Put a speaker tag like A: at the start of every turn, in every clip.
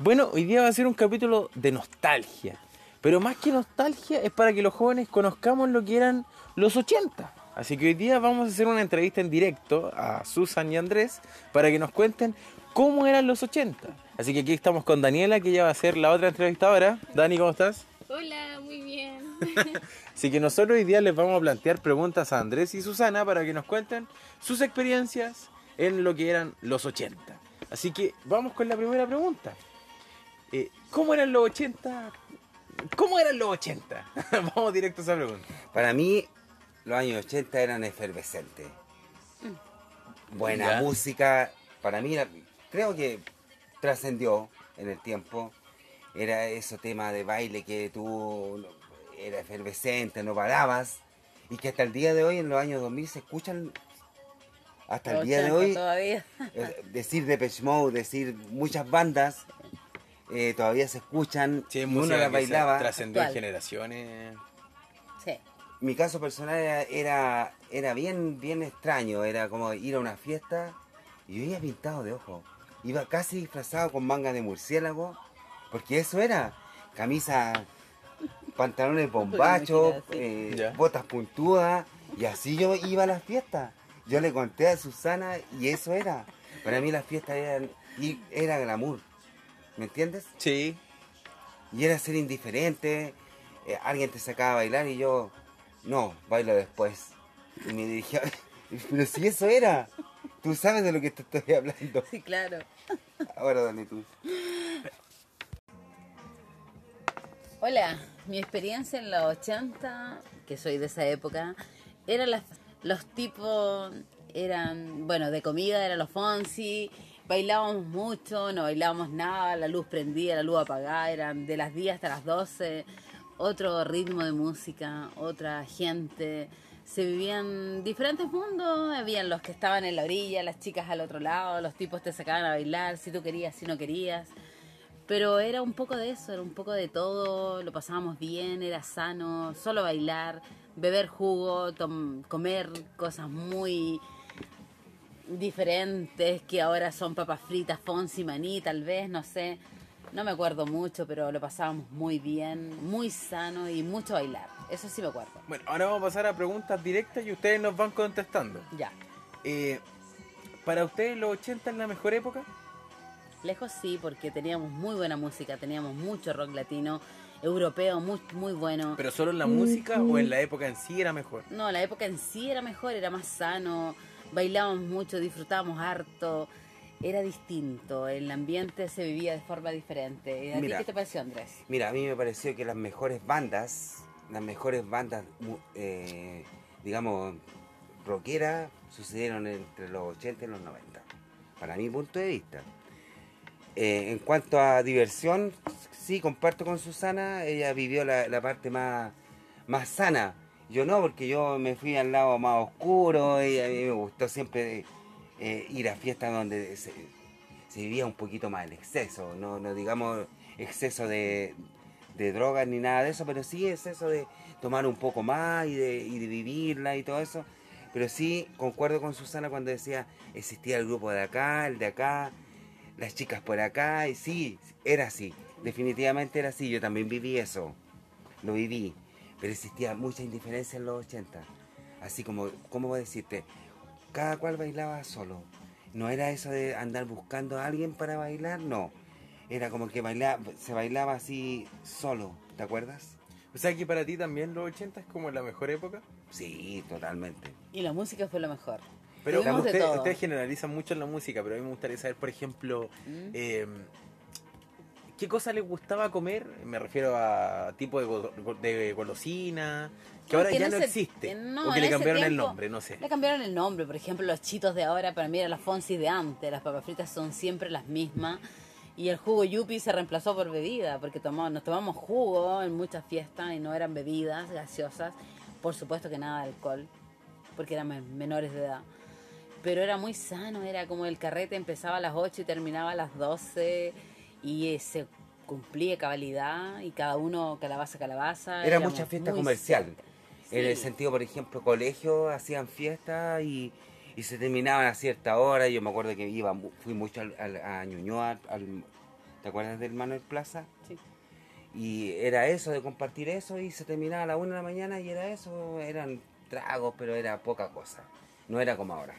A: Bueno, hoy día va a ser un capítulo de nostalgia. Pero más que nostalgia es para que los jóvenes conozcamos lo que eran los 80. Así que hoy día vamos a hacer una entrevista en directo a Susan y Andrés para que nos cuenten cómo eran los 80. Así que aquí estamos con Daniela, que ya va a ser la otra entrevistadora. Dani, ¿cómo estás?
B: Hola, muy bien.
A: Así que nosotros hoy día les vamos a plantear preguntas a Andrés y Susana para que nos cuenten sus experiencias en lo que eran los 80. Así que vamos con la primera pregunta. Eh, ¿Cómo eran los 80? ¿Cómo eran los 80? vamos directo a esa pregunta.
C: Para mí, los años 80 eran efervescentes. Buena
A: Ya.
C: música. Para mí, creo que trascendió en el tiempo. Era ese tema de baile que tú era efervescente, no parabas. Y que hasta el día de hoy, en los años 2000, se escuchan. Hasta el día de
D: 80
C: hoy,
D: todavía.
C: decir Depeche Mode, decir muchas bandas, eh, todavía se escuchan.
A: Sí,
C: y
A: es
C: uno
A: música
C: la
A: que se
C: bailaba.
A: trascendió generaciones.
D: Sí.
C: mi caso personal era, era, era bien, bien extraño. Era como ir a una fiesta y yo iba pintado de ojo. Iba casi disfrazado con manga de murciélago. Porque eso era. Camisa, pantalones bombachos, eh, botas puntudas. Y así yo iba a las fiestas. Yo le conté a Susana y eso era. Para mí las fiestas eran, y era glamour. ¿Me entiendes?
A: Sí.
C: Y era ser indiferente, eh, alguien te sacaba a bailar y yo, no, bailo después. Y me dirigía, pero si eso era, tú sabes de lo que te estoy hablando.
D: Sí, claro.
C: Ahora dale tú.
D: Hola, mi experiencia en los 80, que soy de esa época, era las, los tipos, eran, bueno, de comida eran los Fonsi, bailábamos mucho, no bailábamos nada, la luz prendida, la luz apagada, eran de las 10 hasta las 12, otro ritmo de música, otra gente, se vivían diferentes mundos, habían los que estaban en la orilla, las chicas al otro lado, los tipos te sacaban a bailar, si tú querías, si no querías. Pero era un poco de eso, era un poco de todo, lo pasábamos bien, era sano, solo bailar, beber jugo, comer cosas muy diferentes que ahora son papas fritas, fonsi, maní, tal vez, no sé. No me acuerdo mucho, pero lo pasábamos muy bien, muy sano y mucho bailar. Eso sí me acuerdo.
A: Bueno, ahora vamos a pasar a preguntas directas y ustedes nos van contestando.
D: Ya.
A: Eh, ¿Para ustedes los 80 es la mejor época?
D: Lejos sí, porque teníamos muy buena música, teníamos mucho rock latino, europeo, muy, muy bueno.
A: ¿Pero solo en la música o en la época en sí era mejor?
D: No, la época en sí era mejor, era más sano, bailábamos mucho, disfrutábamos harto, era distinto, el ambiente se vivía de forma diferente. ¿Y ¿A
C: Mira.
D: ti qué te pareció, Andrés?
C: Mira, a mí me pareció que las mejores bandas, las mejores bandas, eh, digamos, rockeras, sucedieron entre los 80 y los 90, para mi punto de vista. Eh, en cuanto a diversión, sí, comparto con Susana, ella vivió la, la parte más, más sana. Yo no, porque yo me fui al lado más oscuro y a mí me gustó siempre eh, ir a fiestas donde se, vivía un poquito más el exceso, no, no digamos exceso de, de drogas ni nada de eso, pero sí exceso de tomar un poco más y de, y de vivirla y todo eso. Pero sí concuerdo con Susana cuando decía existía el grupo de acá, el de acá, las chicas por acá, y sí, era así, definitivamente era así, yo también viví eso, lo viví, pero existía mucha indiferencia en los 80, así como, ¿cómo voy a decirte? Cada cual bailaba solo, no era eso de andar buscando a alguien para bailar, no, era como que bailaba, se bailaba así solo, ¿te acuerdas?
A: O sea que para ti también los 80 es como la mejor época.
C: Sí, totalmente.
D: Y la música fue lo mejor.
A: Pero
D: de
A: usted- ustedes generalizan mucho en la música, pero a mí me gustaría saber, por ejemplo,
D: ¿Mm?
A: eh, ¿qué cosa les gustaba comer? Me refiero a tipo de, go- de golosina, que
D: No,
A: ahora
D: que
A: ya no
D: ese-
A: existe.
D: en- no,
A: o que le cambiaron el
D: tiempo-
A: nombre, no sé.
D: Le cambiaron el nombre, por ejemplo, los chitos de ahora para mí eran las Fonsi de antes, las papas fritas son siempre las mismas. Y el jugo yupi se reemplazó por bebida, porque tomamos, nos tomamos jugo en muchas fiestas y no eran bebidas gaseosas. Por supuesto que nada de alcohol, porque eran men- menores de edad. Pero era muy sano, era como el carrete empezaba a las 8 y terminaba a las 12 y eh, se cumplía cabalidad y cada uno calabaza calabaza.
C: Era
D: éramos
C: mucha fiesta comercial. En el sentido, por ejemplo, colegios hacían fiestas y, y se terminaban a cierta hora. Yo me acuerdo que iba, mu- fui mucho al, al- a Ñuñoa, al, ¿Te acuerdas del Manuel Plaza?
D: Sí.
C: Y era eso, de compartir eso, y se terminaba a la una de la mañana y era eso, eran tragos, pero era poca cosa. No era como ahora.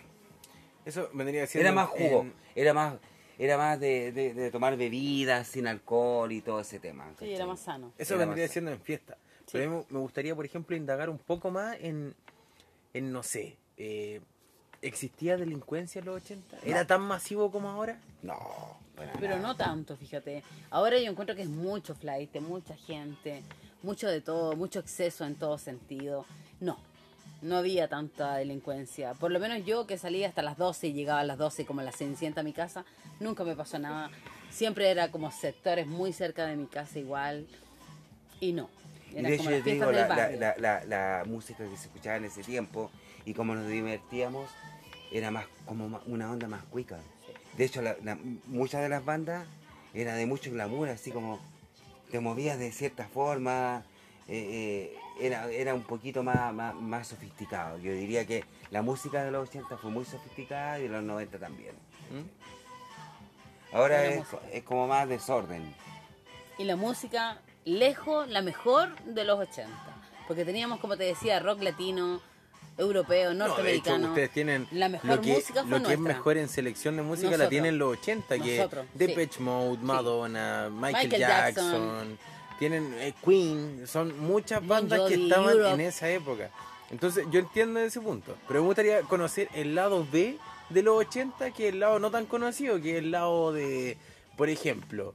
A: Eso vendría siendo.
C: Era más jugo,
A: en-
C: era más era más de, de- de tomar bebidas sin alcohol y todo ese tema.
D: Sí, era más sano.
A: Eso
C: Era
A: vendría siendo en fiesta.
D: Sí.
A: Pero a mí me gustaría, por ejemplo, indagar un poco más en, en no sé, eh, ¿existía delincuencia en los 80? ¿Era
C: No.
A: tan masivo como ahora?
C: No,
D: Pero
C: nada.
D: no tanto, fíjate. Ahora yo encuentro que es mucho flight, mucha gente, mucho de todo, mucho exceso en todo sentido. No, no había tanta delincuencia. Por lo menos yo que salía hasta las 12 y llegaba a las 12 como la cenicienta a mi casa, nunca me pasó nada. Siempre era como sectores muy cerca de mi casa igual. Y no.
C: Y de
D: como
C: hecho,
D: las
C: yo te digo, la, la,
D: barrio.
C: la, la- la música que se escuchaba en ese tiempo y cómo nos divertíamos era más como una onda más cuica. De hecho, muchas de las bandas era de mucho glamour, así como te movías de cierta forma, eh, eh, era, era un poquito más, más, más sofisticado. Yo diría que la música de los 80 fue muy sofisticada y de los 90 también.
A: ¿Mm?
C: Ahora es, es como más desorden.
D: y la música lejos la mejor de los 80. Porque teníamos, como te decía, rock latino, europeo,
A: No, de hecho,
D: norteamericano.
A: ustedes tienen
D: La mejor
A: lo que,
D: música fue
A: lo que es mejor en selección de música la
D: Nosotros.
A: tienen los 80, que
D: Nosotros, sí.
A: Depeche Mode, Madonna, Michael,
D: Michael
A: Jackson,
D: Jackson.
A: Tienen eh, Queen, son muchas bandas que estaban
D: Europe.
A: en esa época. Entonces, yo entiendo ese punto, pero me gustaría conocer el lado B de los 80, que es el lado no tan conocido, que es el lado de, por ejemplo,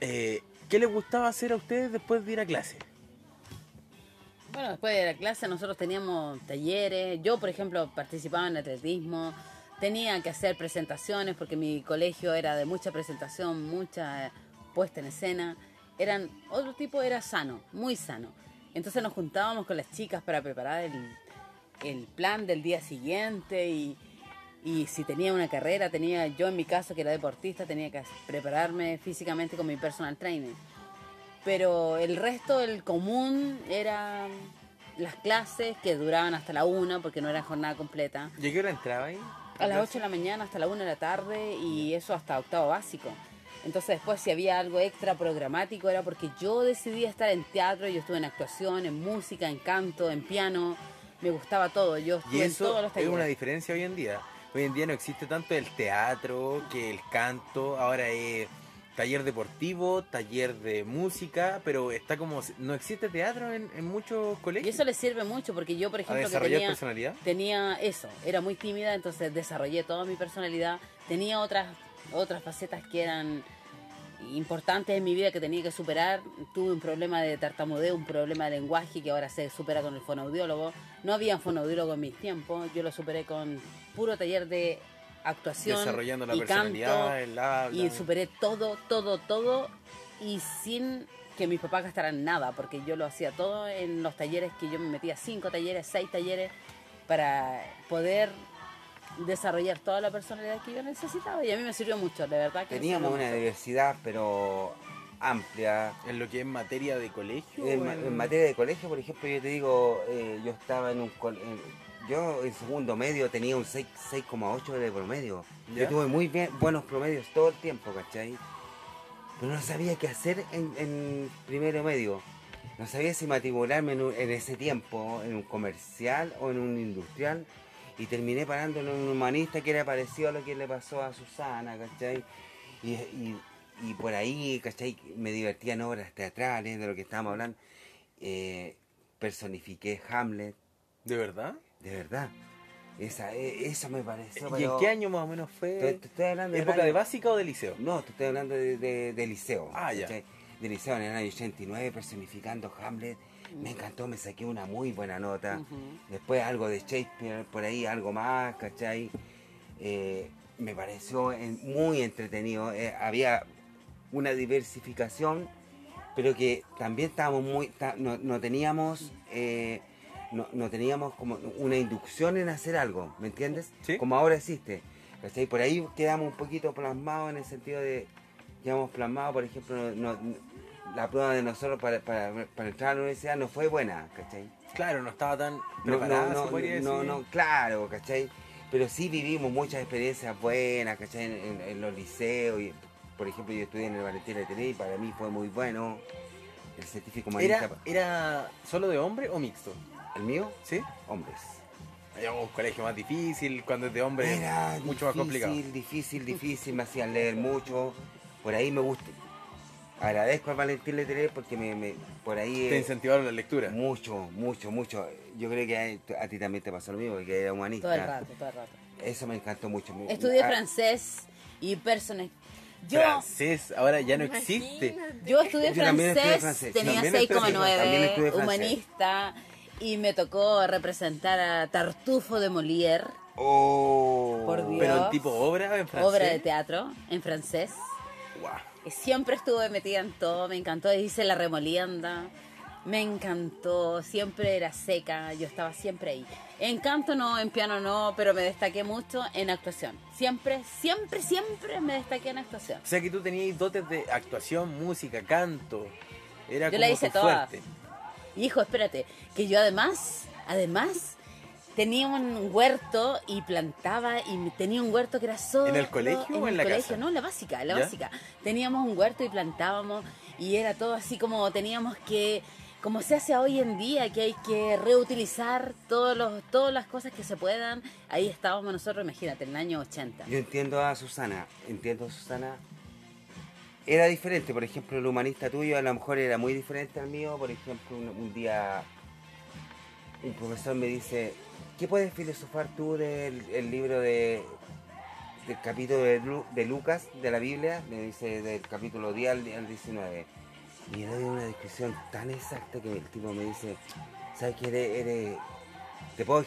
A: eh, ¿qué les gustaba hacer a ustedes después de ir a clase?
D: Bueno, después de la clase nosotros teníamos talleres. Yo, por ejemplo, participaba en atletismo. Tenía que hacer presentaciones porque mi colegio era de mucha presentación, mucha puesta en escena. Eran otro tipo, era sano, muy sano. Entonces nos juntábamos con las chicas para preparar el, el plan del día siguiente y, y si tenía una carrera, tenía yo en mi caso que era deportista, tenía que prepararme físicamente con mi personal trainer pero el resto, el común, era las clases que duraban hasta la una, porque no era jornada completa.
A: ¿Y a qué hora entraba ahí?
D: A las 8 de la mañana hasta la una de la tarde y eso hasta octavo básico. Entonces después si había algo extra programático era porque yo decidí estar en teatro, yo estuve en actuación, en música, en canto, en piano, me gustaba todo, yo
A: Y
D: estuve en
A: eso
D: todos los
A: es
D: talleres.
A: una diferencia hoy en día. Hoy en día no existe tanto el teatro que el canto. Ahora es taller deportivo, taller de música, pero está como... No existe teatro en, en muchos
D: Y
A: colegios.
D: eso le sirve mucho porque yo, por
A: ¿A
D: ejemplo, que tenía,
A: personalidad?
D: tenía eso, era muy tímida, entonces desarrollé toda mi personalidad. Tenía otras, otras facetas que eran importantes en mi vida que tenía que superar. Tuve un problema de tartamudeo, un problema de lenguaje que ahora se supera con el fonoaudiólogo. No había fonoaudiólogo en mis tiempos, yo lo superé con puro taller de actuación
A: Desarrollando la
D: y
A: personalidad,
D: canto
A: el habla.
D: y superé todo, todo, todo y sin que mis papás gastaran nada, porque yo lo hacía todo en los talleres que yo me metía, cinco talleres, seis talleres, para poder desarrollar toda la personalidad que yo necesitaba y a mí me sirvió mucho, de verdad que
C: Teníamos una
D: mucho.
C: diversidad, pero amplia.
A: En lo que es materia de colegio.
C: En, materia de colegio, por ejemplo, yo te digo, eh, yo estaba en un... col- en- yo en segundo medio tenía un 6 6,8 de promedio.
A: ¿Ya?
C: Yo tuve muy bien, buenos promedios todo el tiempo, ¿cachai? Pero no sabía qué hacer en, en primero medio. No sabía si matricularme en, un- en ese tiempo en un comercial o en un industrial. Y terminé parando en un humanista que era parecido a lo que le pasó a Susana, ¿cachai? Y, y- y por ahí, ¿cachai? Me divertía en obras teatrales, de lo que estábamos hablando. Eh, personifiqué Hamlet,
A: ¿De verdad?
C: de verdad. Esa, eh, eso me pareció.
A: ¿Y
C: pero-
A: en qué año más o menos fue?
C: te estoy hablando del
A: ¿Época
C: año-
A: de básica o de liceo?
C: No, te estoy hablando de, de- de liceo.
A: Ah, ya.
C: ¿cachai? De liceo en el año 89, personificando Hamlet. Me encantó, me saqué una muy buena nota. Después algo de Shakespeare, por ahí algo más, ¿cachai? Eh, me pareció muy entretenido. eh, había una diversificación, pero que también estábamos muy, no, no teníamos, eh, no, no teníamos como una inducción en hacer algo, ¿me entiendes?
A: Sí.
C: Como ahora existe. ¿cachai? Por ahí quedamos un poquito plasmados en el sentido de, quedamos plasmados, por ejemplo, no- la prueba de nosotros para, para, para entrar a la universidad no fue buena, ¿cachai?
A: Claro, no estaba tan
C: No,
A: preparada,
C: no,
A: se
C: no,
A: decir.
C: no, claro, ¿cachai? Pero sí vivimos muchas experiencias buenas, ¿cachai? En, en- en los liceos y por ejemplo, yo estudié en el Valentín Letelier y para mí fue muy bueno. El científico humanista,
A: ¿Era, ¿Era solo de hombre o mixto?
C: el mío,
A: ¿Sí?
C: hombres.
A: Era un colegio más difícil, cuando es de hombre
C: Era
A: mucho más
C: difícil,
A: complicado.
C: difícil, difícil, me hacían leer mucho. Por ahí me gusta. Agradezco al Valentín Letelier porque me, me- por ahí...
A: Te incentivaron la lectura.
C: Mucho, mucho, mucho. Yo creo que a, a ti también te pasó lo mismo, que era humanista.
D: Todo el rato, todo el rato.
C: Eso me encantó mucho.
D: Estudié
C: ah,
D: francés y personas. Yo,
A: Francés ahora ya no existe.
D: Yo estudié
C: Yo
D: francés,
C: estudié francés,
D: tenía
A: también estudié-
C: también
D: 6,9,
C: estudié francés.
D: humanista, y me tocó representar a Tartufo de Molière,
C: Oh.
D: Por Dios.
A: Pero en tipo obra en francés.
D: obra de teatro en francés.
A: Guau.
D: Siempre estuve metida en todo, me encantó. Hice la remolienda, me encantó. Siempre era seca, yo estaba siempre ahí. En canto no, en piano no, pero me destaqué mucho en actuación. Siempre, siempre, siempre me destaqué en actuación.
A: O sea que tú tenías dotes de actuación, música, canto. Era
D: Yo
A: como
D: la hice todas. Hijo, espérate, que yo además, además, tenía un huerto y plantaba y tenía un huerto que era solo...
A: ¿En el colegio o en
D: el
A: la
D: colegio,
A: casa?
D: No, en la básica, en la
A: ¿Ya?
D: básica. Teníamos un huerto y plantábamos y era todo así como teníamos que... Como se hace hoy en día, que hay que reutilizar todos los, todas las cosas que se puedan. Ahí estábamos nosotros, imagínate, en el año 80.
C: Yo entiendo a Susana, entiendo a Susana. Era diferente, por ejemplo, el humanista tuyo a lo mejor era muy diferente al mío. Por ejemplo, un, un día un profesor me dice, ¿qué puedes filosofar tú del el libro de, del capítulo de, Lu- de Lucas de la Biblia? Me dice del capítulo 10 al, al 19. Y le doy una descripción tan exacta que el tipo me dice, ¿sabes que eres, eres- te puedo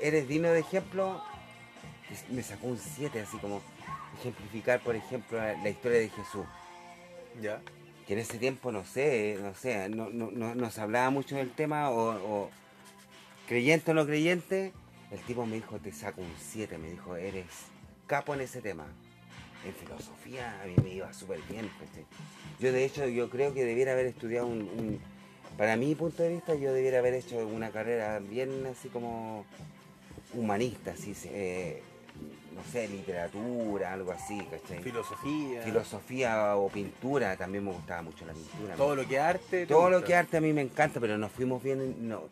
C: eres digno de ejemplo? Y me sacó un 7, así como ejemplificar, por ejemplo, la, la historia de Jesús.
A: ¿Ya?
C: Que en ese tiempo, no sé, no sé, no, no, no, no se hablaba mucho del tema, o, o creyente o no creyente, el tipo me dijo, te saco un 7, me dijo, eres capo en ese tema. En filosofía a mí me iba súper bien. Yo de hecho, yo creo que debiera haber estudiado un, un- Para mi punto de vista, yo debiera haber hecho una carrera bien así como humanista, así, eh, no sé, literatura, algo así, ¿cachai?
A: Filosofía.
C: Filosofía o pintura, también me gustaba mucho la pintura.
A: Todo lo que arte. te
C: Todo lo que arte a mí me encanta, pero nos fuimos bien, en- no,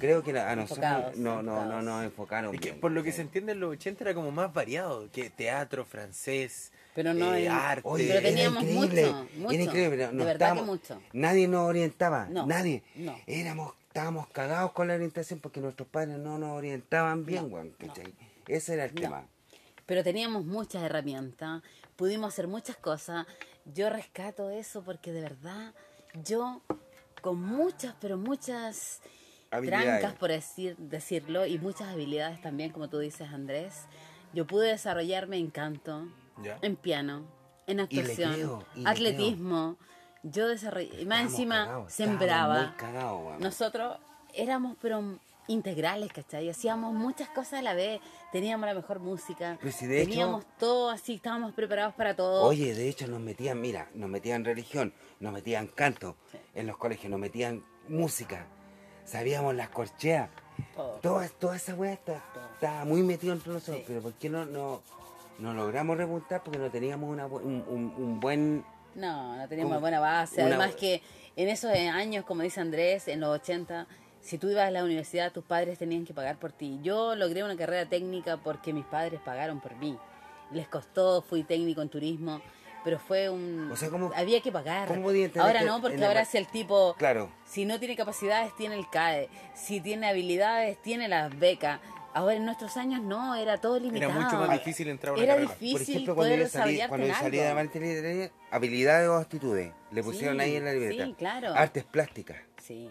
C: creo que a nosotros
D: Enfocados,
C: no, no, no nos enfocaron
A: Es que
C: bien,
A: por lo que se entiende en los 80 era como más variado, que teatro, francés,
D: Pero no
A: eh,
D: en-
A: arte.
C: Oye,
D: Pero
C: era
D: teníamos
C: increíble,
D: mucho, mucho.
C: Era increíble, pero
D: De verdad que
C: estábamos-
D: mucho.
C: Nadie nos orientaba,
D: No,
C: nadie.
D: no.
C: Éramos, estábamos cagados con la orientación porque nuestros padres no nos orientaban bien,
D: No,
C: weón,
D: no.
C: Ese era el
D: No.
C: tema.
D: pero teníamos muchas herramientas, pudimos hacer muchas cosas. Yo rescato eso porque de verdad yo con muchas, pero muchas. Trancas, por decir, decirlo, y muchas habilidades también, como tú dices, Andrés, yo pude desarrollarme en canto,
A: ¿Ya?
D: en piano, en actuación,
C: creo,
D: atletismo. Yo desarrollé, más encima sembraba. Nosotros éramos pero integrales, ¿cachai? Hacíamos muchas cosas a la vez, teníamos la mejor música,
C: Pues si de hecho-
D: teníamos todo así, estábamos preparados para todo.
C: Oye, de hecho nos metían, mira, nos metían religión, nos metían canto,
D: Sí.
C: en los colegios nos metían música, sabíamos las corcheas,
D: Todo.
C: toda, toda esa weá estaba muy metido entre nosotros,
D: Sí.
C: pero ¿por qué no, no, no logramos repuntar? Porque no teníamos una, un, un- un buen...
D: No, no teníamos
C: Como
D: buena base.
C: una-
D: Además que en esos años, como dice Andrés, en los 80, si tú ibas a la universidad, tus padres tenían que pagar por ti. Yo logré una carrera técnica porque mis padres pagaron por mí. Les costó, fui técnico en turismo, pero fue un...
C: O sea, ¿cómo-
D: había que pagar.
C: cómo podía
D: Ahora no, porque
C: en la-
D: ahora si el tipo...
C: Claro,
D: Si no tiene capacidades, tiene el CAE. Si tiene habilidades, tiene las becas. Ahora en nuestros años no, era todo limitado.
A: Era mucho más difícil entrar a una
D: Era
A: carrera.
D: difícil
C: por ejemplo, cuando
D: poder
C: yo salí, cuando yo salí de. Valentín Literaria, habilidades o actitudes, le pusieron
D: Sí,
C: ahí en la libreta.
D: sí, claro.
C: Artes plásticas,
D: Sí,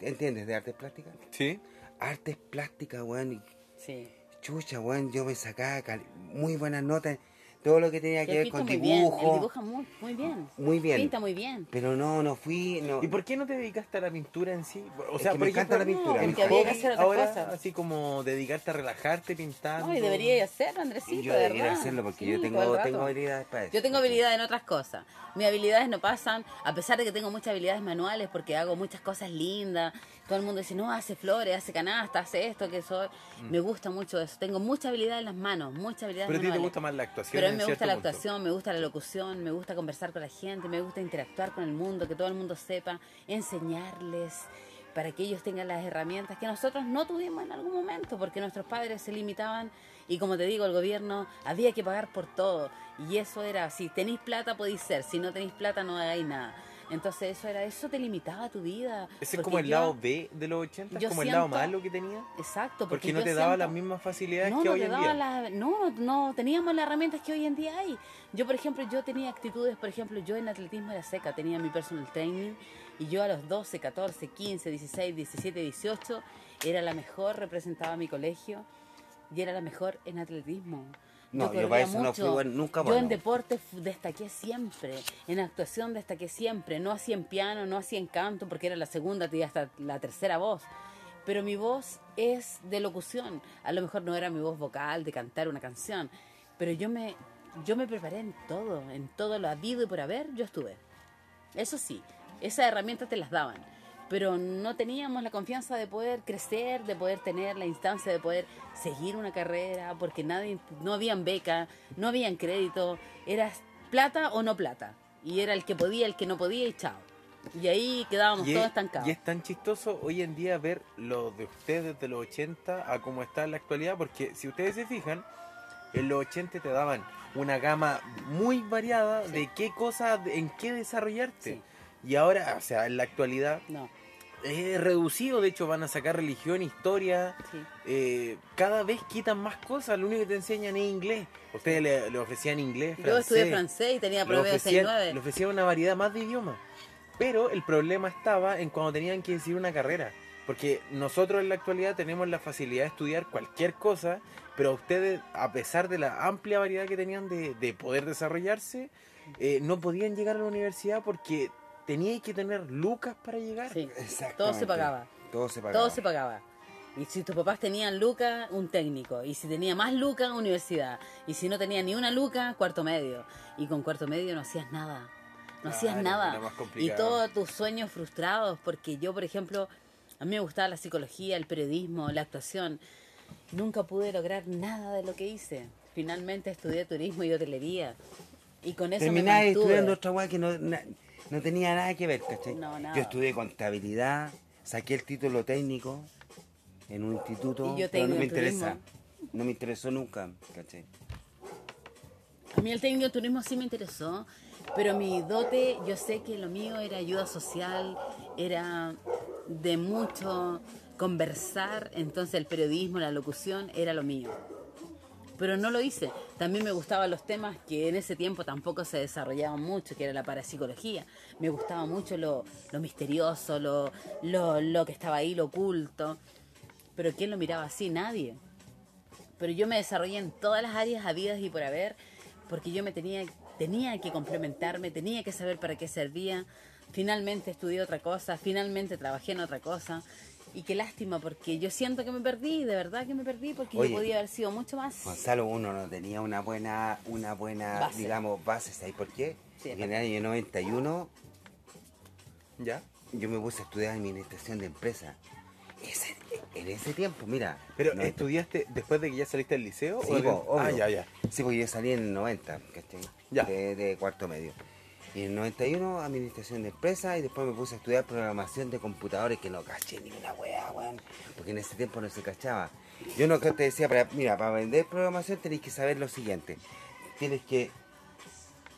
C: ¿entiendes de artes plásticas?
A: ¿Sí?
C: Artes plásticas, weón,
D: sí.
C: Chucha, weón, yo me sacaba cal- muy buenas notas, todo lo que tenía que ver con
D: muy bien, él
C: dibujo.
D: dibuja muy, muy bien.
C: Muy bien.
D: Pinta muy bien.
C: Pero no, no fui, no.
A: ¿Y por qué no te dedicaste a la pintura en sí? O
C: Es
A: sea,
C: que
A: por
C: me encanta
A: ejemplo,
C: la pintura, encanta.
A: hobby,
D: Había que hacer otras
A: ahora,
D: cosas.
A: así como dedicarte a relajarte pintando.
D: No, y debería hacerlo, Andresito,
C: Y yo
D: de
C: debería
D: verdad.
C: hacerlo porque
D: Sí,
C: yo tengo, tengo habilidades para eso.
D: Yo tengo habilidad en otras cosas. Mis habilidades no pasan, a pesar de que tengo muchas habilidades manuales porque hago muchas cosas lindas. Todo el mundo dice, no, hace flores, hace canasta, hace esto, que eso. Me gusta mucho eso. Tengo mucha habilidad en las manos, mucha habilidad
A: Pero a ti te gusta más la actuación.
D: Pero a mí me
A: en
D: gusta la
A: punto.
D: actuación, me gusta la locución, me gusta conversar con la gente, me gusta interactuar con el mundo, que todo el mundo sepa, enseñarles para que ellos tengan las herramientas que nosotros no tuvimos en algún momento, porque nuestros padres se limitaban y como te digo, el gobierno había que pagar por todo y eso era, si tenéis plata podéis ser, si no tenéis plata no hagáis nada. Entonces eso era, eso te limitaba tu vida.
A: Ese es como el
D: yo-
A: lado B de los 80,
D: yo
A: como el lado malo que tenía.
D: Exacto,
A: Porque no te daba
D: siento-
A: las mismas facilidades
D: no,
A: que
D: no
A: hoy en día.
D: la- no, no teníamos las herramientas que hoy en día hay. Yo, por ejemplo, yo tenía actitudes, por ejemplo, yo en atletismo era seca, tenía mi personal training y yo a los 12, 14, 15, 16, 17, 18 era la mejor, representaba a mi colegio y era la mejor en atletismo.
C: No, yo para eso no fui bueno, nunca
D: Yo
C: bueno.
D: en deporte destaqué siempre, en actuación destaqué siempre, no hacía en piano, no hacía en canto porque era la segunda, tenía hasta la tercera voz. Pero mi voz es de locución. A lo mejor no era mi voz vocal de cantar una canción, pero yo me yo me preparé en todo, en todo lo habido y por haber, yo estuve. Eso sí, esas herramientas te las daban, pero no teníamos la confianza de poder crecer, de poder tener la instancia de poder seguir una carrera, porque nadie, no habían beca, no habían crédito, eras plata o no plata, y era el que podía, el que no podía y chao. Y ahí quedábamos
A: Y
D: todos
A: es,
D: estancados.
A: y es tan chistoso hoy en día ver lo de ustedes desde los 80 a cómo está en la actualidad, porque si ustedes se fijan, en los 80 te daban una gama muy variada
D: Sí.
A: de qué cosas, en qué desarrollarte.
D: Sí.
A: Y ahora, o sea, en la actualidad
D: No,
A: es reducido, de hecho van a sacar religión, historia,
D: sí.
A: eh, cada vez quitan más cosas, lo único que te enseñan es inglés. Ustedes le, le ofrecían inglés,
D: Yo
A: francés,
D: estudié francés y tenía promedio
A: ofrecían,
D: 6-9.
A: le ofrecían una variedad más de idiomas. Pero el problema estaba en cuando tenían que decidir una carrera. Porque nosotros en la actualidad tenemos la facilidad de estudiar cualquier cosa, pero ustedes, a pesar de la amplia variedad que tenían de, de poder desarrollarse, eh, no podían llegar a la universidad porque teníais que tener lucas para llegar.
D: Sí. Todo se pagaba.
C: Todo se pagaba.
D: Todo se pagaba. Y si tus papás tenían lucas, un técnico. Y si tenía más lucas, universidad. Y si no tenía ni una luca, cuarto medio. Y con cuarto medio no hacías nada. No hacías nada. Y todos tus sueños frustrados, porque yo, por ejemplo, a mí me gustaba la psicología, el periodismo, la actuación. Nunca pude lograr nada de lo que hice. Finalmente estudié turismo y hotelería. Y con eso
C: Terminaba
D: me mantuve.
C: estudiando otra que no, na- no tenía nada que ver, ¿cachai?
D: No, nada.
C: Yo estudié contabilidad, saqué el título técnico en un instituto,
D: Y yo
C: pero no me interesa.
D: turismo.
C: No me interesó nunca, ¿cachai?
D: A mí el técnico de turismo sí me interesó, pero mi dote, yo sé que lo mío era ayuda social, era de mucho conversar, entonces el periodismo, la locución era lo mío. Pero no lo hice. También me gustaban los temas que en ese tiempo tampoco se desarrollaban mucho, que era la parapsicología. Me gustaba mucho lo, lo misterioso, lo, lo, lo que estaba ahí, lo oculto. Pero ¿quién lo miraba así? Nadie pero yo me desarrollé en todas las áreas habidas y por haber, porque yo me tenía, tenía que complementarme, tenía que saber para qué servía. Finalmente estudié otra cosa, finalmente trabajé en otra cosa. Y qué lástima, porque yo siento que me perdí, de verdad que me perdí, porque
C: Oye.
D: yo podía haber sido mucho más.
C: Gonzalo, uno no tenía una buena, una buena,
D: Base.
C: digamos, base, ¿sabes por qué?
D: Sí,
C: Porque en el año 91
A: ¿Ya?
C: yo me puse a estudiar administración de empresas. Ese- en ese tiempo, mira.
A: Pero estudiaste después de que ya saliste del liceo?
C: Sí,
A: o de-
C: po, obvio.
A: Ah, ya, ya.
C: Sí, porque yo salí en el 90, ¿cachai?
A: Ya.
C: De, de cuarto medio. Y en el 91, administración de empresas, y después me puse a estudiar programación de computadores, que no caché ni una wea, weón. Porque en ese tiempo no se cachaba. Yo no que te decía, para, mira, para vender programación tenéis que saber lo siguiente. Tienes que.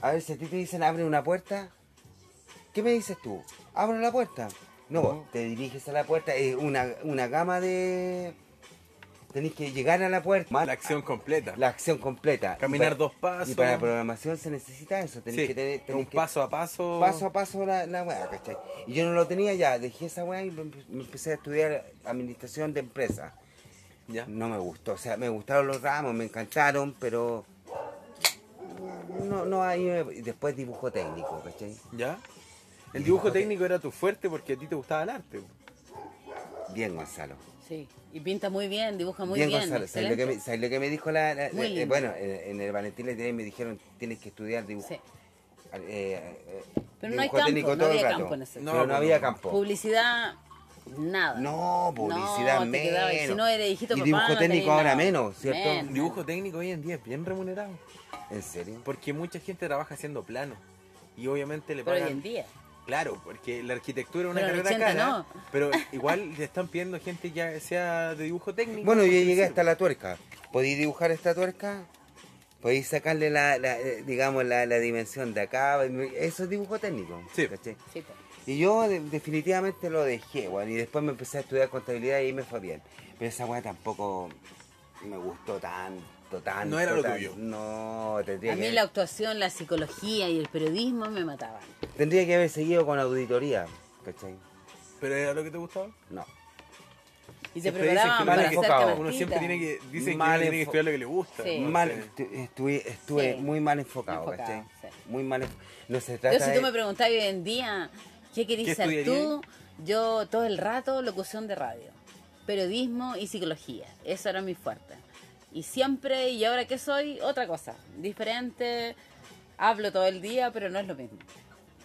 C: A ver, si a ti te dicen abre una puerta, ¿qué me dices tú? ¿Abro la puerta? No, vos te diriges a la puerta, es una, una gama de. Tenéis que llegar a la puerta.
A: La acción completa.
C: La acción completa.
A: Caminar
C: para-
A: dos pasos.
C: Y para la programación se necesita eso. Tenés
A: Sí,
C: que tener tenés
A: un
C: que-
A: paso a paso.
C: paso a paso la, la weá, ¿cachai? Y yo no lo tenía ya, dejé esa weá y me empecé a estudiar administración de empresas.
A: Ya.
C: No me gustó, o sea, me gustaron los ramos, me encantaron, pero no, no hay después dibujo técnico, ¿cachai?
A: ¿Ya? El dibujo técnico era tu fuerte porque a ti te gustaba el arte.
C: Bien, Gonzalo.
D: Sí, y pinta muy bien, dibuja muy
C: bien,
D: bien.
C: Gonzalo. ¿Sabes lo, que me,
D: excelente.
C: sabes lo que me dijo la... la-
D: Muy
C: eh,
D: lindo.
C: bueno, en, en el Valentín Letelier me dijeron, tienes que estudiar dibujo.
D: Sí.
C: eh, eh,
D: Pero no hay campo,
C: técnico
D: no
C: todo el
D: había
C: rato.
D: campo en ese-
C: No,
A: No,
C: no, había campo.
D: Publicidad Nada.
C: No, publicidad
D: No, quedaba-
C: menos.
D: si no eres hijito
C: y
D: papá,
C: dibujo
D: no
C: técnico ahora
D: nada.
C: menos, ¿cierto?
A: Dibujo técnico hoy en día es bien remunerado.
C: ¿En serio?
A: Porque mucha gente trabaja haciendo plano. Y obviamente le
D: Pero
A: pagan.
D: hoy en día.
A: Claro, porque la arquitectura es una
D: Pero
A: carrera
D: 80
A: cara.
D: no.
A: Pero igual le están pidiendo gente ya sea de dibujo técnico.
C: Bueno, yo llegué hasta la tuerca. ¿Podéis dibujar esta tuerca? ¿Podéis sacarle la, la, digamos, la, la dimensión de acá? Eso es dibujo técnico.
A: Sí.
D: Sí.
C: Y yo de- definitivamente lo dejé, weón. Y después me empecé a estudiar contabilidad y ahí me fue bien. Pero esa weá tampoco me gustó tanto, tanto.
A: No era lo
C: tanto.
A: tuyo.
C: No, tendría
D: A mí
C: que,
D: la actuación, la psicología y el periodismo me mataban.
C: tendría que haber seguido con auditoría, ¿cachai?
A: ¿Pero era lo que te gustaba?
C: No.
D: Y
A: dicen
D: preparaban para canastita.
A: Uno siempre tiene que. Dicen
C: Mal
A: que tiene que estudiar lo que le gusta.
D: Sí.
A: no
C: Mal, estuve, estuve
D: Sí.
C: muy mal enfocado,
D: Enfocado,
C: ¿cachai?
D: sí.
C: Muy mal enfocado. No se trata
D: Yo si
C: de...
D: tú me preguntás hoy en día, ¿qué querés
A: ¿Qué
D: ser tú? Yo todo el rato locución de radio, periodismo y psicología. Eso era mi fuerte. Y siempre, y ahora que soy, otra cosa, diferente. Hablo todo el día, pero no es lo mismo.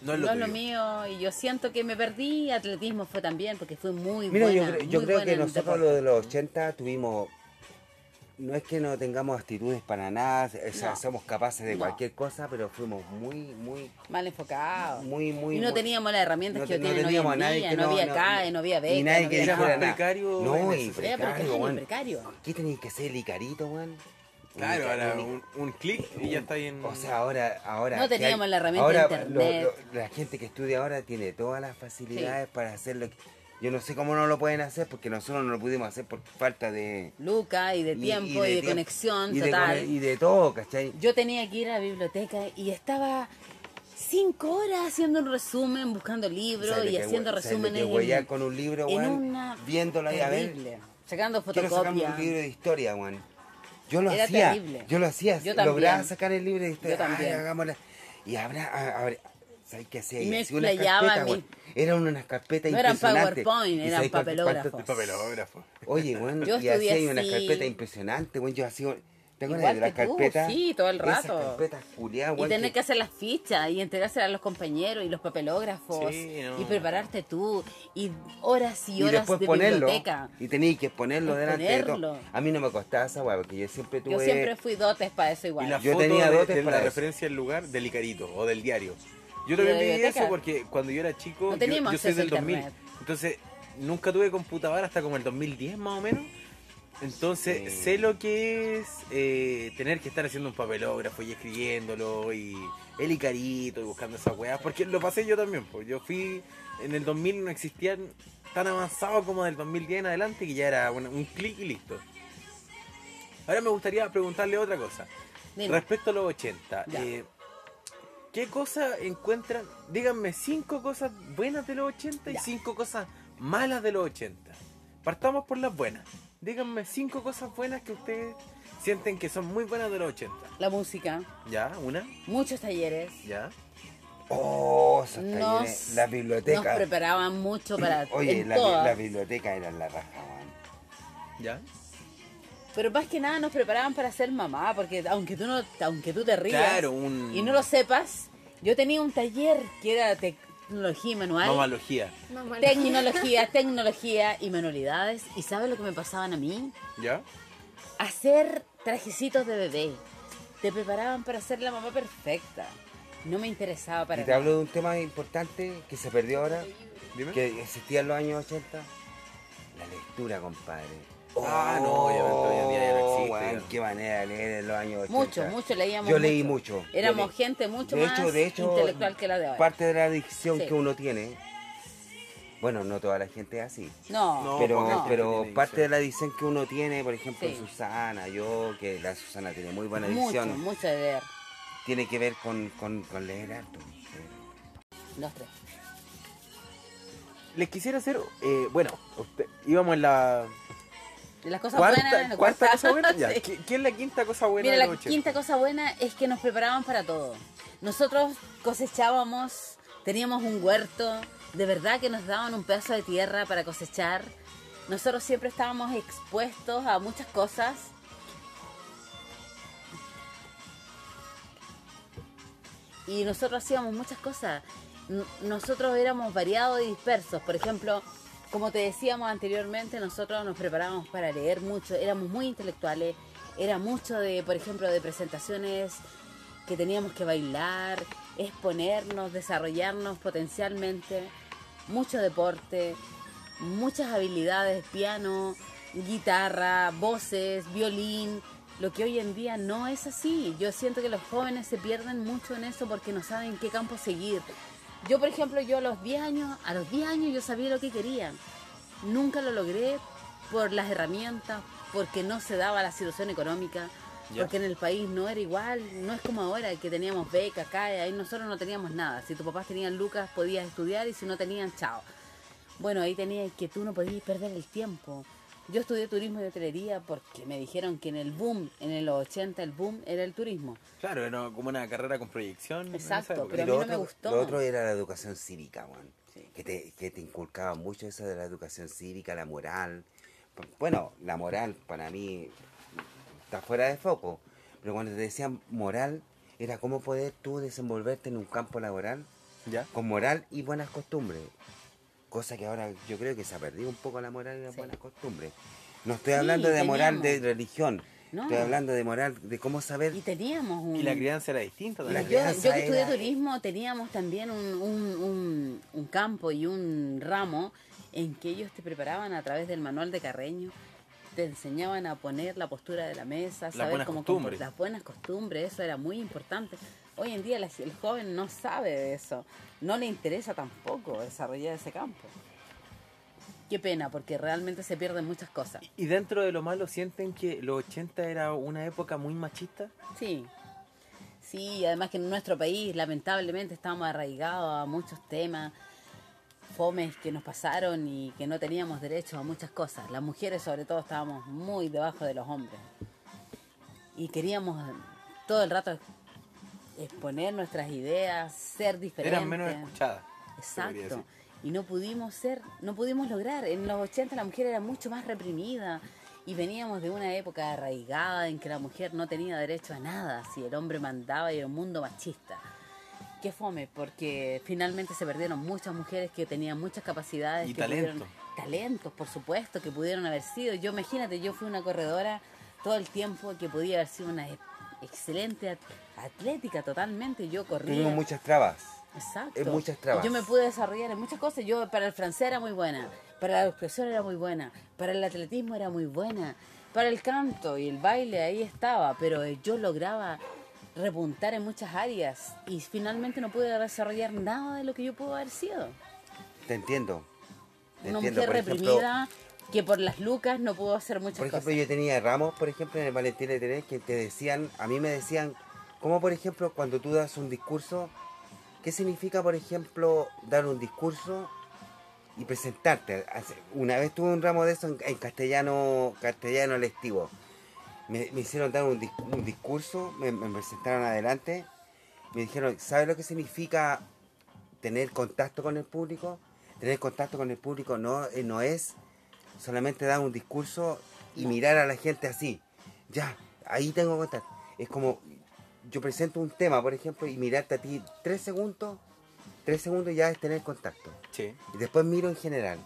A: No es lo
D: mío y yo siento que me perdí. Atletismo fue también porque fue muy
C: Mira, yo,
D: buena.
C: creo- yo
D: muy
C: creo
D: buena
C: que nosotros
D: deporte.
C: lo de los 80 tuvimos... No es que no tengamos actitudes para nada, o sea,
D: No.
C: somos capaces de
D: No.
C: cualquier cosa, pero fuimos muy, muy,
D: Mal enfocado.
C: muy, muy...
D: y no
C: muy-
D: teníamos las herramientas que
C: te-
D: tienen hoy
C: teníamos
D: en
C: a nadie
D: día.
C: que
D: No, había CAE, no había beca.
C: Y nadie
D: no
C: que dijera nada.
A: precario
C: No, y precario,
D: precario,
C: weón.
D: precario.
C: ¿Qué tenéis que ser el Icarito, weón?
A: Claro,
C: Un-
A: ahora
C: un-
A: clic y ya está ahí en.
C: O sea, ahora, ahora
D: No
C: que
D: teníamos
C: hay-
D: la herramienta
C: ahora
D: de internet.
C: lo- lo- la gente que estudia ahora tiene todas las facilidades para hacer lo que... Yo no sé cómo no lo pueden hacer porque nosotros no lo pudimos hacer por falta de...
D: Luca y de
C: y-
D: tiempo y, de,
C: tiempo,
D: conexión
C: y
D: total.
C: y de todo, ¿cachai?
D: Yo tenía que ir a la biblioteca y estaba cinco horas haciendo un resumen, buscando libros
C: ¿Sabes lo
D: y
C: que
D: haciendo resúmenes en,
C: con un libro,
D: en
C: weón?
D: una
C: Viéndolo ahí a ver.
D: sacando
C: Quiero
D: fotocopias.
C: un libro de historia, weón. Yo lo
D: Era
C: hacía.
D: terrible.
C: Yo lo hacía.
D: Yo también.
C: lograba sacar el libro de historia.
D: Yo también.
C: Ay, hagámosla. Y habrá, ¿sabes qué hacía?
D: Me explayaba
C: carpetas,
D: mi-
C: weón. Eran unas carpetas
D: No eran
C: impresionantes.
D: PowerPoint,
C: ¿Y
D: eran
C: sabes cuánto-
D: papelógrafos.
C: Oye, weón,
D: Yo
C: y hacía
D: así.
C: carpetas impresionantes, weón. Yo hacía... ¿Te acuerdas de las
D: que tú,
C: carpetas?
D: sí, todo el
C: Esas
D: rato.
C: carpetas culiadas,
D: Y tener que hacer las fichas y entregárselas a los compañeros y los papelógrafos
A: Sí, no.
D: y prepararte tú y horas y
C: y
D: horas
C: después
D: de
C: ponerlo
D: biblioteca.
C: y tenéis que ponerlo
D: Es
C: delante de
D: ponerlo.
C: todo. A mí no me costaba esa weá porque yo siempre tuve
D: Yo siempre fui dotes para eso igual.
A: Y la
C: Yo
A: foto
C: tenía
A: de-
C: dotes
A: de,
C: para
A: la
C: eso.
A: referencia del lugar del Icarito o del diario. Yo
D: ¿Y
A: también viví eso porque cuando yo era chico,
D: No
A: yo,
D: teníamos
A: yo soy del 2000.
D: internet.
A: Entonces, nunca tuve computadora hasta como el 2010 más o menos. Entonces,
C: Sí.
A: sé lo que es eh, tener que estar haciendo un papelógrafo y escribiéndolo y el Icarito y buscando esas weas. Porque lo pasé yo también. Pues. Yo fui, en el 2000 no existían tan avanzados como del 2010 en adelante que ya era un, un clic y listo. Ahora me gustaría preguntarle otra cosa.
D: Dime.
A: Respecto a los 80,
D: Ya.
A: eh, ¿qué cosas encuentran? Díganme cinco cosas buenas de los 80 y
D: Ya.
A: cinco cosas malas de los 80. Partamos por las buenas. Díganme cinco cosas buenas que ustedes sienten que son muy buenas de los 80.
D: La música,
A: ¿Ya? ¿Una?
D: muchos talleres.
A: ¿Ya?
C: Oh, esos
D: Nos,
C: talleres, la
D: nos
C: biblioteca.
D: preparaban mucho para
C: Oye,
D: en
C: la,
D: todas.
C: la biblioteca era la raja.
A: ¿Ya?
D: Pero más que nada nos preparaban para ser mamá, porque aunque tú no, aunque tú te rías
A: Claro, un...
D: y no lo sepas, yo tenía un taller que era tecnología y manual.
A: Mamalogía.
D: Tecnología, tecnología y manualidades. ¿Y sabes lo que me pasaban a mí?
A: ¿Ya?
D: Hacer trajecitos de bebé. Te preparaban para ser la mamá perfecta. No me interesaba para
C: Y te
D: nada.
C: hablo de un tema importante que se perdió ahora,
A: Dime.
C: que existía en los años 80. La lectura, compadre.
A: Ah, no, obviamente hoy en día ya no existe,
C: weón,
A: ya.
C: qué manera de leer en los años 80.
D: Mucho, mucho leíamos.
C: Yo leí
D: mucho.
C: mucho.
D: Éramos
C: leí-
D: gente mucho
C: de
D: más
C: hecho, de hecho,
D: intelectual que la de ahora.
C: Parte de la adicción
D: Sí.
C: que uno tiene, bueno, no toda la gente es así.
D: No,
A: No,
C: pero
A: gente
C: pero parte de la adicción que uno tiene, por ejemplo,
D: Sí.
C: Susana, yo, que la Susana tiene muy buena
D: mucho,
C: adicción,
D: mucho de leer.
C: tiene que ver con, con, con leer harto.
D: Los tres.
A: Les quisiera hacer, eh, bueno, usted- íbamos en la
D: las cosas
A: cuarta,
D: buenas. la
A: cuarta
D: cuarta-
A: cosa buena. Ya,
D: Sí.
A: ¿qué, qué es la quinta cosa buena
D: Mira,
A: de
D: la
A: los 80?
D: quinta cosa buena es que nos preparaban para todo. Nosotros cosechábamos, teníamos un huerto, de verdad que nos daban un pedazo de tierra para cosechar. Nosotros siempre estábamos expuestos a muchas cosas. Y nosotros hacíamos muchas cosas. Nosotros éramos variados y dispersos. Por ejemplo, como te decíamos anteriormente, nosotros nos preparábamos para leer mucho, éramos muy intelectuales, era mucho de, por ejemplo, de presentaciones que teníamos que bailar, exponernos, desarrollarnos potencialmente, mucho deporte, muchas habilidades, piano, guitarra, voces, violín, lo que hoy en día no es así. Yo siento que los jóvenes se pierden mucho en eso porque no saben qué campo seguir. Yo, por ejemplo, yo a los 10 años, a los 10 años yo sabía lo que quería. Nunca lo logré por las herramientas, porque no se daba la situación económica, porque en el país no era igual, no es como ahora que teníamos becas, CAE, ahí nosotros no teníamos nada. Si tus papás tenían lucas podías estudiar y si no tenían, chao. Bueno, ahí tenías que tú no podías perder el tiempo. Yo estudié turismo y hotelería porque me dijeron que en el boom, en los 80 el boom era el turismo.
A: Claro, era como una carrera con proyección.
D: Exacto, pero a mí no me
C: otro-
D: gustó.
C: Lo otro era la educación cívica, Juan.
D: Sí.
C: Que, te, que te inculcaba mucho eso de la educación cívica, la moral. Bueno, la moral para mí está fuera de foco. Pero cuando te decían moral, era cómo poder tú desenvolverte en un campo laboral
A: ¿Ya?
C: con moral y buenas costumbres. Cosa que ahora yo creo que se ha perdido un poco la moral y las
D: Sí.
C: buenas costumbres. No estoy
D: Sí,
C: hablando de moral de religión.
D: No.
C: Estoy hablando de moral, de cómo saber.
D: Y teníamos un...
A: Y la crianza era distinta
C: La
A: también.
D: yo,
C: crianza
D: yo que estudié
C: era-
D: turismo teníamos también un, un, un- un campo y un ramo en que ellos te preparaban a través del manual de Carreño, te enseñaban a poner la postura de la mesa, saber
A: buenas
D: cómo
A: costumbres.
D: las buenas costumbres, eso era muy importante. Hoy en día el joven no sabe de eso, no le interesa tampoco desarrollar ese campo. Qué pena, porque realmente se pierden muchas cosas.
A: Y dentro de lo malo, ¿sienten que los 80 era una época muy machista?
D: Sí. Sí, además que en nuestro país lamentablemente estamos arraigados a muchos temas, fomes que nos pasaron y que no teníamos derecho a muchas cosas. Las mujeres sobre todo estábamos muy debajo de los hombres. Y queríamos todo el rato exponer nuestras ideas, ser diferentes.
A: Eran menos escuchadas.
D: Exacto. Y no pudimos ser, no pudimos lograr. En los 80 la mujer era mucho más reprimida y veníamos de una época arraigada en que la mujer no tenía derecho a nada, si el hombre mandaba y era un mundo machista. Qué fome, porque finalmente se perdieron muchas mujeres que tenían muchas capacidades.
A: Y
D: que
A: talento.
D: pudieron- talentos, por supuesto, que pudieron haber sido. Yo imagínate, yo fui una corredora todo el tiempo que podía haber sido una excelente atlética totalmente. Yo corría.
C: Tuvimos muchas trabas.
D: Exacto.
C: en muchas trabas.
D: Yo me pude desarrollar en muchas cosas. Yo para el francés era muy buena, para la expresión era muy buena, para el atletismo era muy buena, para el canto y el baile ahí estaba, pero yo lograba repuntar en muchas áreas y finalmente no pude desarrollar nada de lo que yo pude haber sido.
C: Te entiendo. Te
D: Una
C: entiendo.
D: mujer
C: Por ejemplo,
D: reprimida que por las lucas no pudo hacer muchas
C: Por ejemplo,
D: cosas.
C: yo tenía ramos, por ejemplo, en el Valentín de Tener, que te decían, a mí me decían, como por ejemplo, cuando tú das un discurso, ¿qué significa, por ejemplo, dar un discurso y presentarte? Una vez tuve un ramo de eso en, en castellano, castellano lectivo. Me, me hicieron dar un discurso, me, me presentaron adelante, me dijeron, ¿sabes lo que significa tener contacto con el público? Tener contacto con el público no, eh, no es solamente dar un discurso y mirar a la gente así. Ya, ahí tengo contacto. Es como, yo presento un tema, por ejemplo, y mirarte a ti tres segundos, tres segundos ya es tener contacto.
A: Sí.
C: Y después miro en general.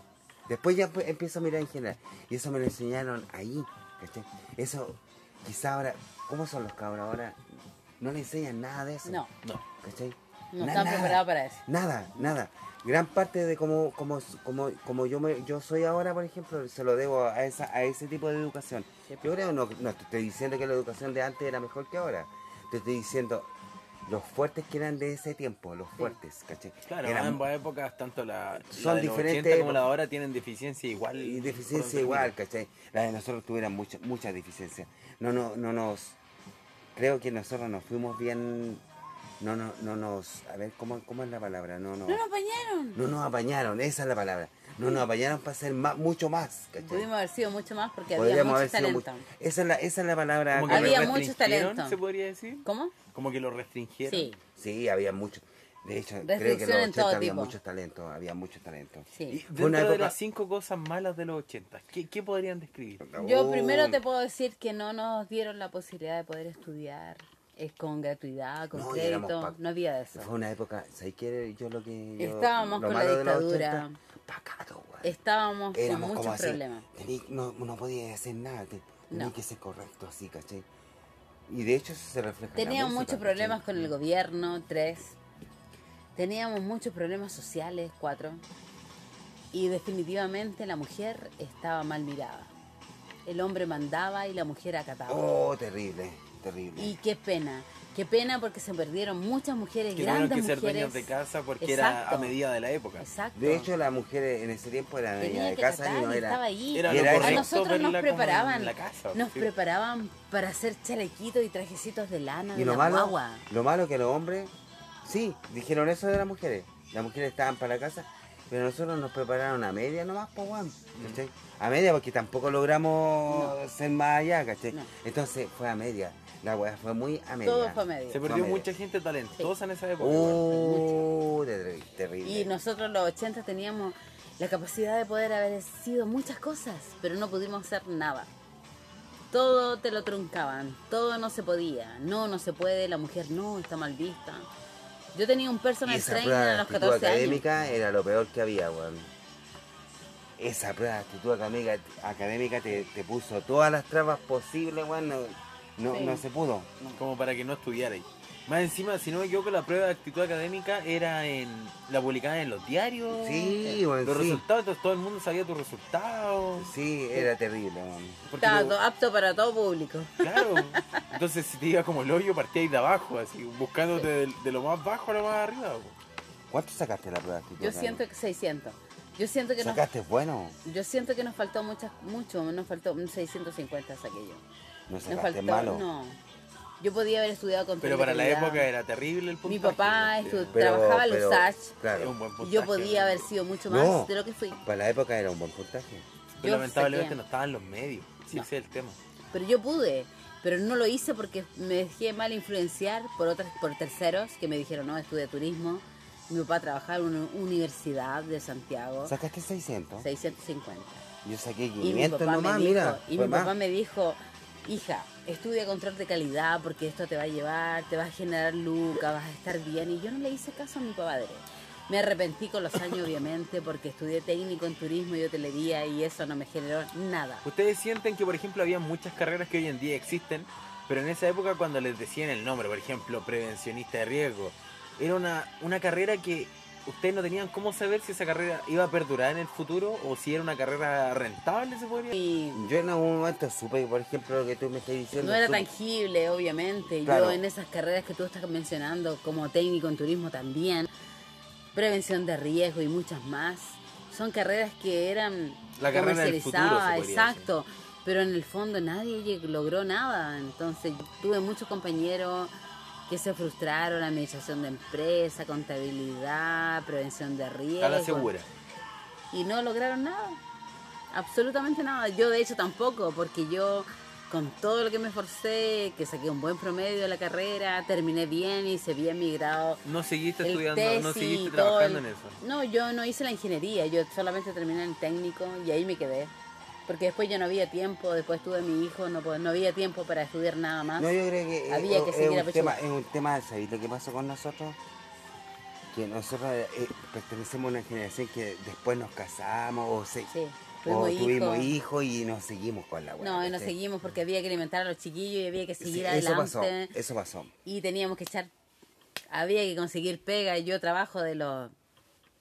C: Después ya pues, empiezo a mirar en general. Y eso me lo enseñaron ahí. ¿cachai? Eso, quizá ahora, ¿cómo son los cabros ahora? No le enseñan nada de eso.
D: No,
A: No.
C: ¿cachai?
D: no
C: Na-
D: están preparados para eso.
C: Nada, nada. Gran parte de como, como, como, como yo me, yo soy ahora, por ejemplo, se lo debo a esa, a ese tipo de educación.
D: Sí.
C: Yo creo, no, no te estoy diciendo que la educación de antes era mejor que ahora. Te estoy diciendo los fuertes que eran de ese tiempo, los fuertes, ¿cachai?
A: Claro,
C: Eran-
A: ambas épocas, tanto la,
C: Son
A: la de los
C: diferentes
A: 80 como la de ahora, tienen deficiencia igual.
C: y deficiencia igual. ¿cachai? La de nosotros tuvieran muchas muchas deficiencias. No, no, no nos. Creo que nosotros nos fuimos bien. No, no, no nos. A ver, ¿cómo, cómo es la palabra? No, no.
D: No nos apañaron.
C: No nos apañaron, esa es la palabra. No nos apañaron para hacer más, mucho más. ¿cachai?
D: Pudimos haber sido mucho más porque había mucho talento.
C: mucho- Esa es la, esa es la palabra.
A: Como que
D: Había
A: lo
D: mucho
A: restringieron,
D: talento.
A: se podría decir.
D: ¿Cómo?
A: Como que lo restringieron.
D: Sí,
C: Sí, había mucho. De hecho, creo que en los
D: en
C: 80
D: todo
C: había
D: tipo.
C: muchos talentos, había muchos talentos.
A: Y
D: sí.
A: dentro
C: una
A: de
C: época-
A: las cinco cosas malas de los 80, ¿qué, qué podrían describir?
D: Yo
C: Oh,
D: primero te puedo decir que no nos dieron la posibilidad de poder estudiar es con gratuidad, con
C: No, y
D: crédito,
C: pa-
D: no había de eso.
C: Fue una época, ¿sabes qué? Yo lo que. yo-
D: Estábamos
C: lo
D: con la
C: malo de los
D: dictadura.
C: 80,
D: Estábamos con
C: Éramos como
D: muchos problemas.
C: no, no podías hacer nada, te- tenías
D: No.
C: que ser correcto así, ¿cachai? Y de hecho eso se refleja
D: Teníamos muchos problemas
C: ¿cachai?
D: con el gobierno, tres. Teníamos muchos problemas sociales, cuatro. Y definitivamente la mujer estaba mal mirada. El hombre mandaba y la mujer acataba.
C: Oh, terrible, terrible.
D: Y qué pena, qué pena porque se perdieron muchas mujeres,
A: Que tuvieron
D: grandes
A: que ser
D: mujeres.
A: dueños de casa porque era
D: Exacto.
A: a medida de la época.
D: Exacto.
C: De hecho, las mujeres en ese tiempo eran
D: Tenía
C: dueñas de
D: que
C: casa y no
D: y
C: era.
D: estaba ahí.
A: Era
C: era
D: a nosotros nos preparaban,
A: la casa,
D: nos
A: sí.
D: preparaban para hacer chalequitos y trajecitos de lana
C: Y
D: de
C: lo
D: la
C: malo,
D: guagua.
C: lo malo que los hombres, sí, dijeron eso de las mujeres. Las mujeres estaban para la casa, pero nosotros nos prepararon a media nomás, pues, weón. ¿cachai? A media porque tampoco logramos ser más allá, ¿cachai?
D: No.
C: Entonces fue a media. La weá fue muy a media.
D: Todo fue a medio.
A: Se perdió mucha gente talentosa en esa época.
C: Uh, ter- terrible.
D: Y nosotros los 80 teníamos la capacidad de poder haber sido muchas cosas, pero no pudimos hacer nada. Todo te lo truncaban, todo no se podía. No, no se puede, la mujer no, está mal vista. Yo tenía un personal
C: esa
D: trainer
C: prueba de
D: a los
C: actitud
D: 14 años.
C: académica era lo peor que había, weón. Esa prueba de actitud académica, académica te, te puso todas las trabas posibles, weón. No, no,
D: Sí.
C: no se pudo.
A: Como para que no estudiarais. Más encima, si no me equivoco, la prueba de actitud académica era en la publicaban en los diarios.
C: Sí, weón,
A: Los
C: sí.
A: resultados, entonces todo el mundo sabía tus resultados.
C: Sí, era terrible,
D: Estaba
A: lo-
D: apto para todo público.
A: Claro. Entonces, si te iba como el hoyo, partíais de abajo, así, buscándote de, de lo más bajo a lo más arriba.
C: ¿Cuánto sacaste la prueba de actitud
D: Yo
C: académica?
D: siento que 600. Yo siento que nos,
C: ¿Sacaste bueno?
D: yo siento que nos faltó muchas, mucho, nos faltó un 650 saqué yo.
C: No
D: Nos
C: sacaste
D: faltó,
C: malo.
D: no. Yo podía haber estudiado con
A: Pero para la época era terrible el puntaje.
D: Mi papá
A: porque
D: estu-
C: Pero-
D: trabajaba en
C: pero,
D: Lusach.
A: es
C: Claro,
A: un buen puntaje.
D: yo podía haber sido mucho más
C: No.
D: de lo que fui.
C: para la época era un buen puntaje.
A: Pero
D: yo
A: lamentablemente
D: saqué.
A: no estaban los medios. Sí,
D: No.
A: ese es el tema.
D: Pero yo pude. Pero no lo hice porque me dejé mal influenciar por otras, por terceros que me dijeron, no, estudia turismo. Mi papá trabajaba en una universidad de Santiago,
C: ¿Sacaste 600?
D: 650.
C: Yo saqué
D: Y mi
C: 500
D: papá,
C: nomás,
D: me, dijo,
C: mira.
D: y
C: fue
D: mi
C: más.
D: papá me dijo, hija, estudia control de calidad porque esto te va a llevar, te va a generar lucas, vas a estar bien. Y yo no le hice caso a mi padre. Me arrepentí con los años, obviamente, porque estudié técnico en turismo y hotelería y eso no me generó nada.
A: Ustedes sienten que, por ejemplo, había muchas carreras que hoy en día existen, pero en esa época cuando les decían el nombre, por ejemplo, prevencionista de riesgo, era una, una carrera que ustedes no tenían cómo saber si esa carrera iba a perdurar en el futuro o si era una carrera rentable, se podría
D: Y
C: Yo en algún momento supe, por ejemplo, lo que tú me estás diciendo.
D: no era
C: supe-
D: tangible, obviamente.
C: Claro.
D: Yo en esas carreras que tú estás mencionando, como técnico en turismo también, prevención de riesgo y muchas más, son carreras que eran
A: La carrera del futuro, se
D: comercializadas,
A: podría
D: exacto. Pero en el fondo nadie logró nada. Entonces tuve muchos compañeros que se frustraron, administración de empresa, contabilidad, prevención de riesgo.
A: a la segura.
D: y no lograron nada. Absolutamente nada. Yo de hecho tampoco, porque yo con todo lo que me esforcé, que saqué un buen promedio de la carrera, terminé bien, hice bien mi grado.
A: No seguiste
D: el
A: estudiando, no seguiste trabajando
D: el-
A: en eso.
D: No, yo no hice la ingeniería, yo solamente terminé en técnico y ahí me quedé. Porque después ya no había tiempo, después tuve mi hijo, no, no había tiempo para estudiar nada más.
C: No, yo creo que
D: Había
C: es,
D: que
C: es
D: seguir a
C: un tema, es un tema, ¿sabéis lo que pasó con nosotros? Que nosotros eh, pertenecemos a una generación que después nos casamos o, se-
D: Sí,
C: o
D: tuvimos hijos.
C: y nos seguimos con la weá.
D: No, y nos seguimos porque había que alimentar a los chiquillos y había que
C: Sí,
D: seguir
C: eso
D: adelante.
C: pasó, eso pasó.
D: y teníamos que echar había que conseguir pega yo trabajo de los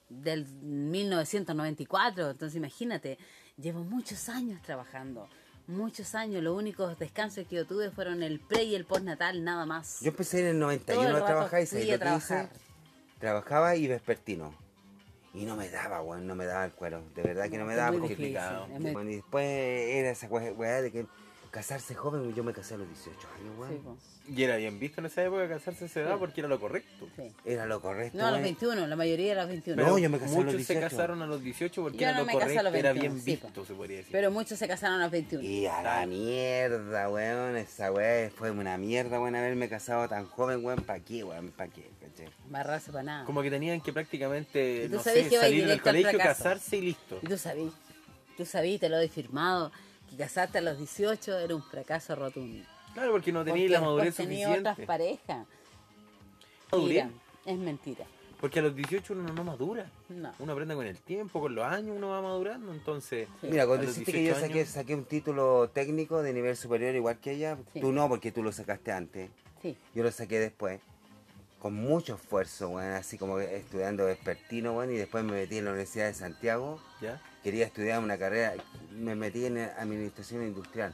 D: del 1994 entonces imagínate llevo muchos años trabajando muchos años los únicos descansos que yo tuve fueron el pre y el postnatal nada más
C: Yo empecé en el
D: Todo
C: 91
D: el
C: a trabajar y ¿sabéis
D: a
C: hice?
D: trabajar.
C: Trabajaba y vespertino. Y no me daba, weón, no me daba el cuero. De verdad que no, me daba
D: muy
C: porque Bueno, y después era esa weá de que casarse joven, yo me casé a los 18 años, weón.
D: Sí, po,
A: Y era bien visto en esa época casarse a esa edad
D: Sí.
A: porque era lo correcto.
D: sí.
C: Era lo correcto.
D: no a los
C: weón.
D: 21 la mayoría a los 21
C: No, yo me casé a los
A: Muchos se
C: 18.
A: casaron a los 18 porque
D: Yo
A: era
D: no
A: lo
D: me casé a
A: correcto,
D: los
A: era
D: 21,
A: bien
D: sí,
A: visto, se podría decir.
D: pero muchos se casaron a los 21
C: Y a la mierda, weón. Esa weá fue una mierda, weón, haberme casado tan joven, weón. ¿Para qué, weón? ¿Para qué? ¿cachai?
D: barrarse para nada
A: Como que tenían que prácticamente, no sé, salir del colegio, casarse y listo.
D: Y tú sabías, tú sabías, te lo he firmado, casarte a los 18 era un fracaso rotundo.
A: Claro, porque no tenía
D: Porque
A: la madurez
D: tenía
A: suficiente.
D: otras parejas.
A: ¿Madurez?
D: Es mentira.
A: Porque a los 18 uno no madura.
D: No.
A: Uno aprende con el tiempo, con los años, uno va madurando. Entonces,
D: Sí.
C: Mira, cuando dijiste que yo
A: 18
C: saqué,
A: años.
C: saqué un título técnico de nivel superior igual que ella,
D: Sí.
C: tú no, porque tú lo sacaste antes.
D: Sí.
C: Yo lo saqué después. Con mucho esfuerzo, weón, así como estudiando vespertino, weón, y después me metí en la Universidad de Santiago.
A: ¿ya?
C: Quería estudiar una carrera, me metí en administración industrial.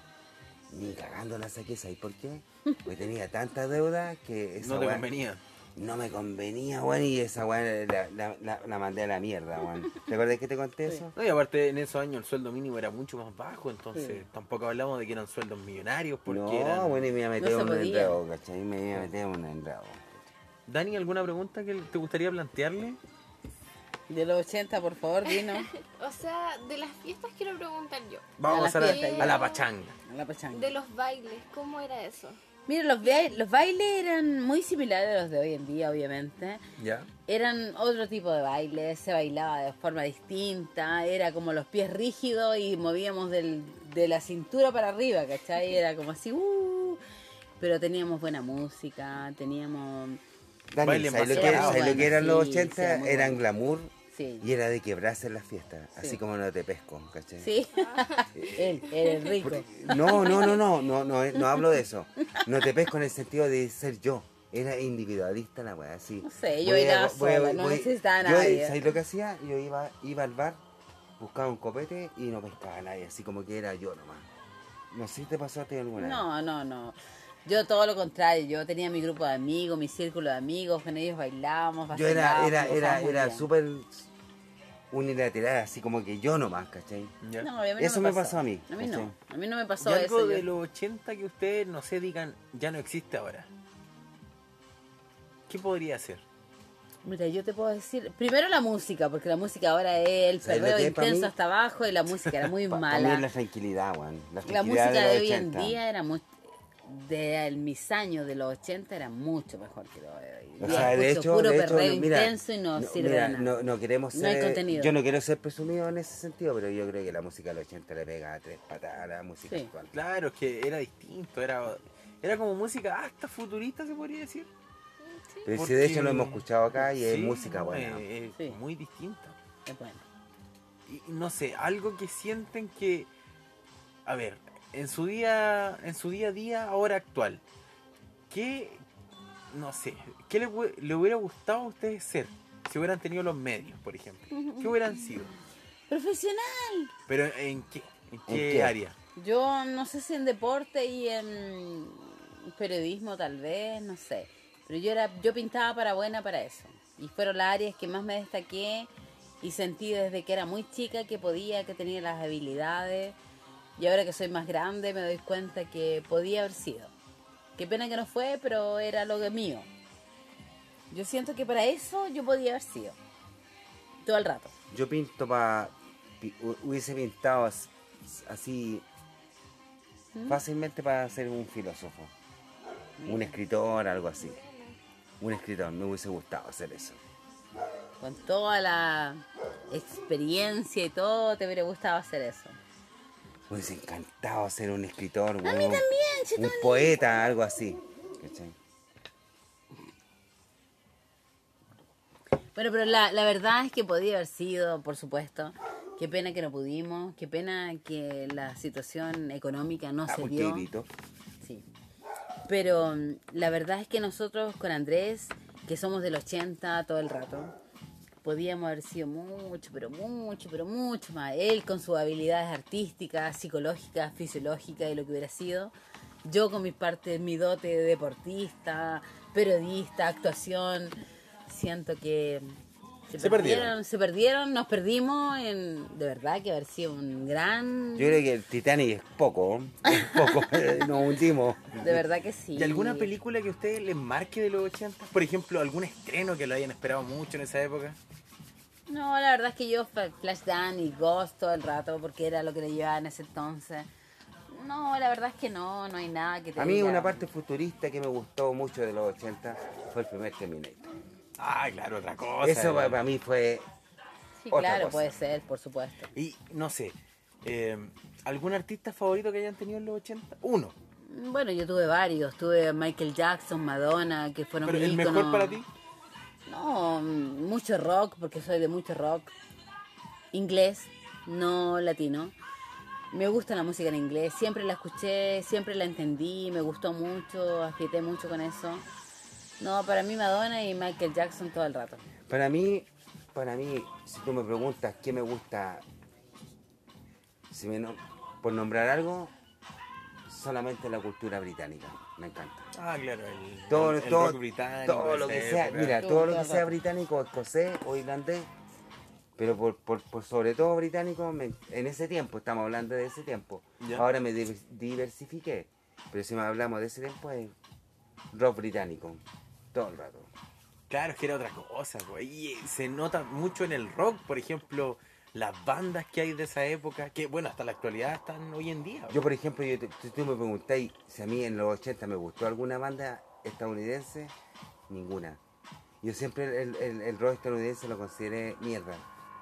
C: Ni cagando la saqué, ¿sabes por qué? Porque tenía tanta deuda que esa
A: No te
C: weá
A: convenía.
C: no me convenía, weón, y esa weá la, la, la- la mandé a la mierda, weón. ¿Te acuerdas que te conté
D: Sí.
C: eso?
A: No, y aparte en esos años el sueldo mínimo era mucho más bajo, entonces
D: Sí.
A: tampoco hablamos de que eran sueldos millonarios, porque
C: No,
A: eran...
C: bueno, y me iba a meter
D: No
C: un enredo, ¿cachai? Me iba a meter en un enredo.
A: Dani, ¿alguna pregunta que te gustaría plantearle?
D: De los 80, por favor, dinos.
B: O sea, de las fiestas quiero preguntar yo.
A: Vamos
D: A
A: a, a la pachanga.
D: A la pachanga.
B: De los bailes, ¿cómo era eso?
D: Mira, los, ba- los bailes eran muy similares a los de hoy en día, obviamente.
A: ¿Ya?
D: Eran otro tipo de baile, se bailaba de forma distinta, era como los pies rígidos y movíamos del- de la cintura para arriba, ¿cachai? Era como así, uh, pero teníamos buena música, teníamos...
C: Dani,
A: Baile
C: ¿sabes lo,
A: más
C: que. ¿sabes lo que eran los
D: sí,
C: 80?
D: sí, era muy
C: eran glamour
D: Sí,
C: y era de quebrarse en las fiestas, así
D: Sí.
C: como no te pesco, ¿cachai?
D: sí, él, el rico.
C: No, no, no, no, no, no, no hablo de eso. No te pesco en el sentido de ser yo. Era individualista la weá, así.
D: No sé, yo
C: Voy a-
D: bailaba
C: voy a-
D: sola, no necesitaba nadie.
C: ¿Sabes lo que hacía? Yo iba, iba al bar, buscaba un copete y no pescaba a nadie, así como que era yo nomás. No sé si te ti alguna vez.
D: No, no, no. Yo todo lo contrario, yo tenía mi grupo de amigos, mi círculo de amigos, con ellos bailábamos,
C: Yo era, era, era, era súper unilateral, así como que yo nomás, ¿cachai?
D: No, a mí no
C: Eso me pasó a mí,
D: A mí no,
C: ¿cachai?
D: a mí no me
A: ¿Y
D: pasó
A: algo
D: eso.
A: de
D: yo-
A: los 80 que ustedes, no sé, digan, ya no existe ahora? ¿Qué podría ser?
D: Mira, yo te puedo decir, primero la música, porque la música ahora es el
C: ¿Sabes lo
D: perreo intenso hasta abajo y la música era muy mala.
C: la tranquilidad, weón. La,
D: música de,
C: los
D: hoy en
C: 80.
D: día era muy... De mis años de los 80 era mucho mejor que lo de hoy.
C: O sea, de hecho,
D: puro
C: de hecho,
D: perreo
C: no, mira,
D: intenso y no, sirve
C: mira,
D: de nada.
C: no, no queremos
D: No hay
C: ser,
D: contenido.
C: yo no quiero ser presumido en ese sentido, pero yo creo que la música del 80 le pega a tres patadas a la música
D: Sí.
C: actual.
A: Claro, es que era distinto, era, era como música hasta futurista, se podría decir.
C: Pero si
A: Porque-
C: de hecho lo hemos escuchado acá y es
A: Sí,
C: música buena.
A: es- es
D: Sí.
A: muy distinta.
D: Es bueno.
A: Y no sé, algo que sienten que, a ver, en su día, en su día a día, ahora actual, ¿qué, no sé, qué le, le hubiera gustado a ustedes ser si hubieran tenido los medios, por ejemplo? ¿Qué hubieran sido?
D: Profesional.
A: Pero ¿en qué? ¿En qué,
C: qué?
A: área?
D: Yo no sé si en deporte y en periodismo tal vez, no sé. Pero yo era, yo pintaba para buena para eso. Y fueron las áreas que más me destaqué y sentí desde que era muy chica que podía, que tenía las habilidades. Y ahora que soy más grande me doy cuenta que podía haber sido. Qué pena que no fue, pero era lo que mío. Yo siento que para eso yo podía haber sido. Todo el rato.
C: Yo pinto para. Hubiese pintado as- así.
D: ¿Mm?
C: Fácilmente para ser un filósofo. Un escritor, algo así. Un escritor, me hubiese gustado hacer eso.
D: Con toda la experiencia y todo, te hubiera gustado hacer eso.
C: Me hubiese encantado ser un escritor.
D: A mí
C: weón.
D: también, si
C: Un poeta, algo así. ¿cachai?
D: Bueno, pero la, la verdad es que podía haber sido, por supuesto. Qué pena que no pudimos, qué pena que la situación económica no
C: Ah,
D: se dio.
C: grito.
D: Sí. Pero mm, la verdad es que nosotros con Andrés, que somos del 80 todo el rato, podíamos haber sido mucho, pero mucho, pero mucho más. Él con sus habilidades artísticas, psicológicas, fisiológicas y lo que hubiera sido. Yo con mis partes, mi dote de deportista, periodista, actuación. Siento que se,
A: Se perdieron.
D: se perdieron, nos perdimos en, de verdad que haber sido un gran...
C: Yo creo que el Titanic es poco. Es poco. Nos hundimos.
D: De verdad que sí.
A: ¿Y alguna película que a ustedes les marque de los 80? Por ejemplo, algún estreno que lo hayan esperado mucho en esa época.
D: No, la verdad es que yo Fla- Flashdance y Ghost todo el rato porque era lo que le llevaba en ese entonces. No, la verdad es que no, no hay nada que te
C: A mí
D: diga.
C: una parte futurista que me gustó mucho de los 80 fue el primer Terminator.
A: Ah, claro, otra cosa.
C: Eso para mí fue...
D: Sí,
C: otra
D: claro,
C: cosa.
D: puede ser, por supuesto.
A: Y no sé, eh, ¿algún artista favorito que hayan tenido en los 80? Uno.
D: Bueno, yo tuve varios. Tuve Michael Jackson, Madonna, que fueron
A: Pero el
D: íconos.
A: mejor para ti.
D: No, mucho rock, porque soy de mucho rock. Inglés, no latino. Me gusta la música en inglés, siempre la escuché, siempre la entendí, me gustó mucho, afieté mucho con eso. No, para mí Madonna y Michael Jackson todo el rato.
C: Para mí, para mí, si tú me preguntas qué me gusta, si me no- por nombrar algo, solamente la cultura británica, me encanta.
A: Ah, claro, el,
C: Todo,
A: el- el
C: todo,
A: rock británico.
C: todo lo que sea,
A: época.
C: mira,
D: Todo,
C: todo lo que sea británico, escocés o irlandés, pero por, por, por sobre todo británico, me- en ese tiempo, estamos hablando de ese tiempo,
A: Ya.
C: ahora me diver- diversifiqué, pero si me hablamos de ese tiempo es rock británico, todo el rato.
A: Claro, es que era otra cosa, pues. Y eh, se nota mucho en el rock, por ejemplo, las bandas que hay de esa época, que bueno, hasta la actualidad están hoy en día.
C: Yo, por ejemplo, yo te- tú, tú me preguntáis si a mí en los 80 me gustó alguna banda estadounidense, ninguna. Yo siempre el, el, el rock estadounidense lo consideré mierda.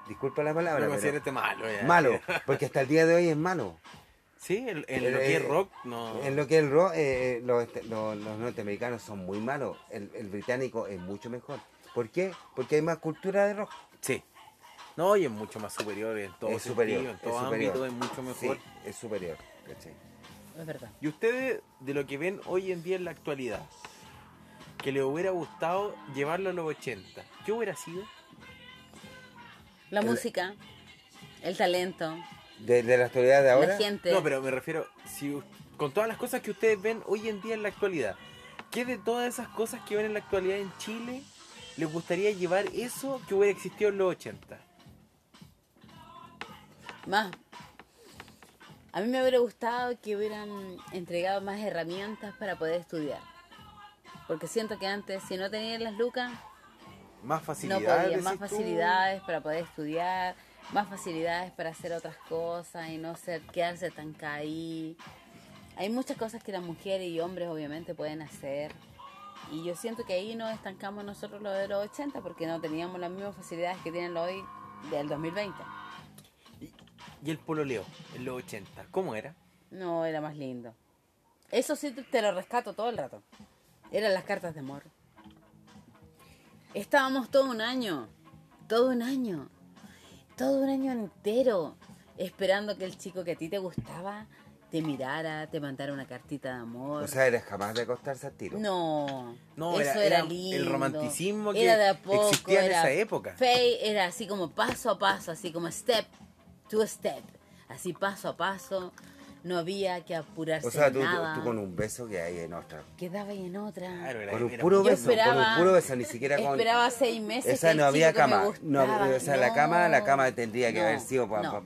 C: Disculpa la palabra,
A: Lo consideraste malo, ya.
C: malo, porque hasta el día de hoy es malo.
A: Sí, en, en
C: El-
A: lo que es
C: eh,
A: rock, no.
C: En lo que es el rock, eh, eh, los, este- los- los norteamericanos son muy malos. El, el británico es mucho mejor. ¿Por qué? Porque hay más cultura de rock.
A: Sí. No, y es mucho más superior en todo
C: es
A: sentido,
C: superior.
A: en
C: es
A: todo
C: superior.
A: ámbito es mucho mejor.
C: Sí, es superior. ¿cachai?
D: Es verdad.
A: Y ustedes, de lo que ven hoy en día en la actualidad, que les hubiera gustado llevarlo a los 80, ¿qué hubiera sido?
D: La
C: El-
D: música, el talento,
C: De, de la actualidad de ahora,
D: la gente.
A: No, pero me refiero, si u- con todas las cosas que ustedes ven hoy en día en la actualidad, ¿qué de todas esas cosas que ven en la actualidad en Chile les gustaría llevar eso que hubiera existido en los 80?
D: Más. A mí me hubiera gustado que hubieran entregado más herramientas para poder estudiar. Porque siento que antes, si no tenían las lucas,
A: Más
D: no
A: facilidades.
D: podían. Más
A: tú.
D: facilidades para poder estudiar, más facilidades para hacer otras cosas y no ser, quedarse tan ahí. Hay muchas cosas que las mujeres y hombres obviamente pueden hacer. Y yo siento que ahí nos estancamos nosotros los de los 80 porque no teníamos las mismas facilidades que tienen hoy del 2020.
A: Y el pololeo en los 80, ¿cómo era?
D: No, era más lindo. Eso sí te- lo rescato todo el rato. Eran las cartas de amor. Estábamos todo un año, todo un año, todo un año entero esperando que el chico que a ti te gustaba te mirara, te mandara una cartita de amor.
C: o sea, eres capaz de acostarse al tiro.
D: no,
A: No,
D: eso
A: era-
D: era,
A: era el
D: lindo.
A: romanticismo que
D: era de a poco,
A: existía en
D: era
A: esa época.
D: fe- era así como paso a paso, así como step to step, así paso a paso. No había que apurarse
C: O sea, tú, tú-
D: nada.
C: tú con un beso que hay en otra.
D: Quedaba ahí en otra.
A: Claro,
C: Con un puro beso, con
D: esperaba-
C: un puro beso, ni siquiera con...
D: Esperaba seis meses.
C: Esa
D: que el
C: no había
D: que
C: cama. No, o sea, la cama, la cama tendría que
D: no,
C: haber sido para
D: no.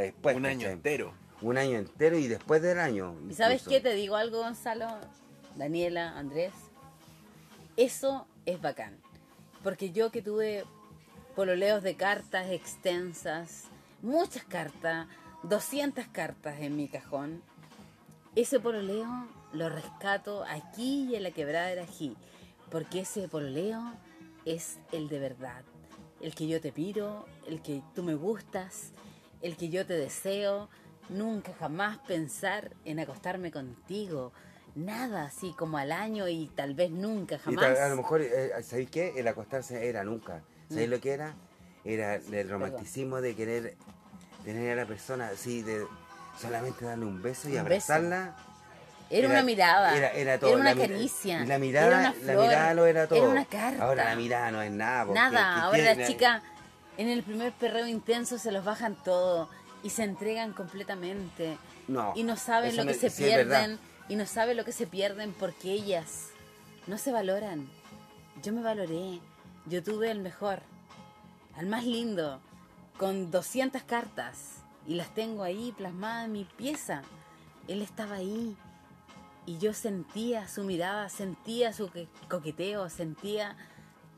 C: después.
A: un año
C: ¿cachai?
A: entero.
C: Un año entero y después del año.
D: ¿Y sabes
C: incluso.
D: qué? Te digo algo, Gonzalo, Daniela, Andrés. Eso es bacán. Porque yo que tuve pololeos de cartas extensas, muchas cartas, 200 cartas en mi cajón, ese pololeo lo rescato aquí y en la quebrada de Ají. Porque ese pololeo es el de verdad. El que yo te piro, el que tú me gustas, el que yo te deseo. Nunca jamás pensar en acostarme contigo. Nada así como al año y tal vez nunca
C: Y
D: jamás.
C: tal- a lo mejor, eh, ¿sabéis qué? El acostarse era nunca. ¿Sabéis
D: Mm.
C: lo que era? Era el romanticismo de querer tener a la persona así, de solamente darle un beso y
D: Un
C: abrazarla.
D: Era, una mirada.
C: Era, era todo.
D: una
C: la mi-
D: caricia.
C: La mirada,
D: Era una
C: la mirada lo era todo.
D: Era una carta.
C: Ahora la mirada no es nada. porque-
D: Nada,
C: ¿qué
D: ahora
C: tiene?
D: la chica en el primer perreo intenso se los bajan todo y se entregan completamente.
C: No,
D: y no saben lo que se
C: sí
D: pierden y no saben lo que se pierden porque ellas no se valoran. Yo me valoré, yo tuve el mejor, al más lindo, con 200 cartas y las tengo ahí plasmadas en mi pieza. Él estaba ahí y yo sentía su mirada, sentía su que- coqueteo, sentía...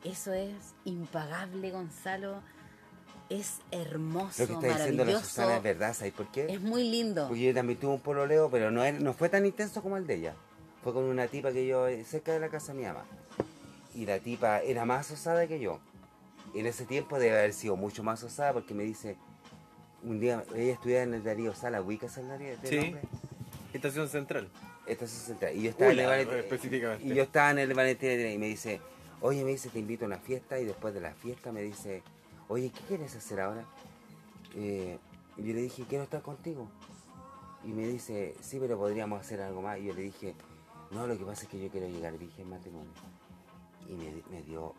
D: Eso es impagable, Gonzalo. Es hermoso,
C: Lo que está diciendo la. Susana es verdad, ¿sabes por qué?
D: Es muy lindo.
C: Porque yo también tuve un pololeo, pero no, era- no fue tan intenso como el de ella. Fue con una tipa que yo, eh, cerca de la casa de mi mamá. Y la tipa era más osada que yo. En ese tiempo debe haber sido mucho más osada porque me dice, un día, ella estudiaba en el Darío Sala, ¿ubicas el Darío? este
A: Sí.
C: nombre?
A: Estación Central.
C: Esta 63. Y yo estaba en el
A: específicamente.
C: Y yo estaba en el Valentín y me dice, oye, me dice, te invito a una fiesta. Y después de la fiesta me dice, oye, ¿qué quieres hacer ahora? Eh, y yo le dije, quiero estar contigo. Y me dice, sí, pero podríamos hacer algo más. Y yo le dije, no, lo que pasa es que yo quiero llegar virgen matrimonio. Y me, me dio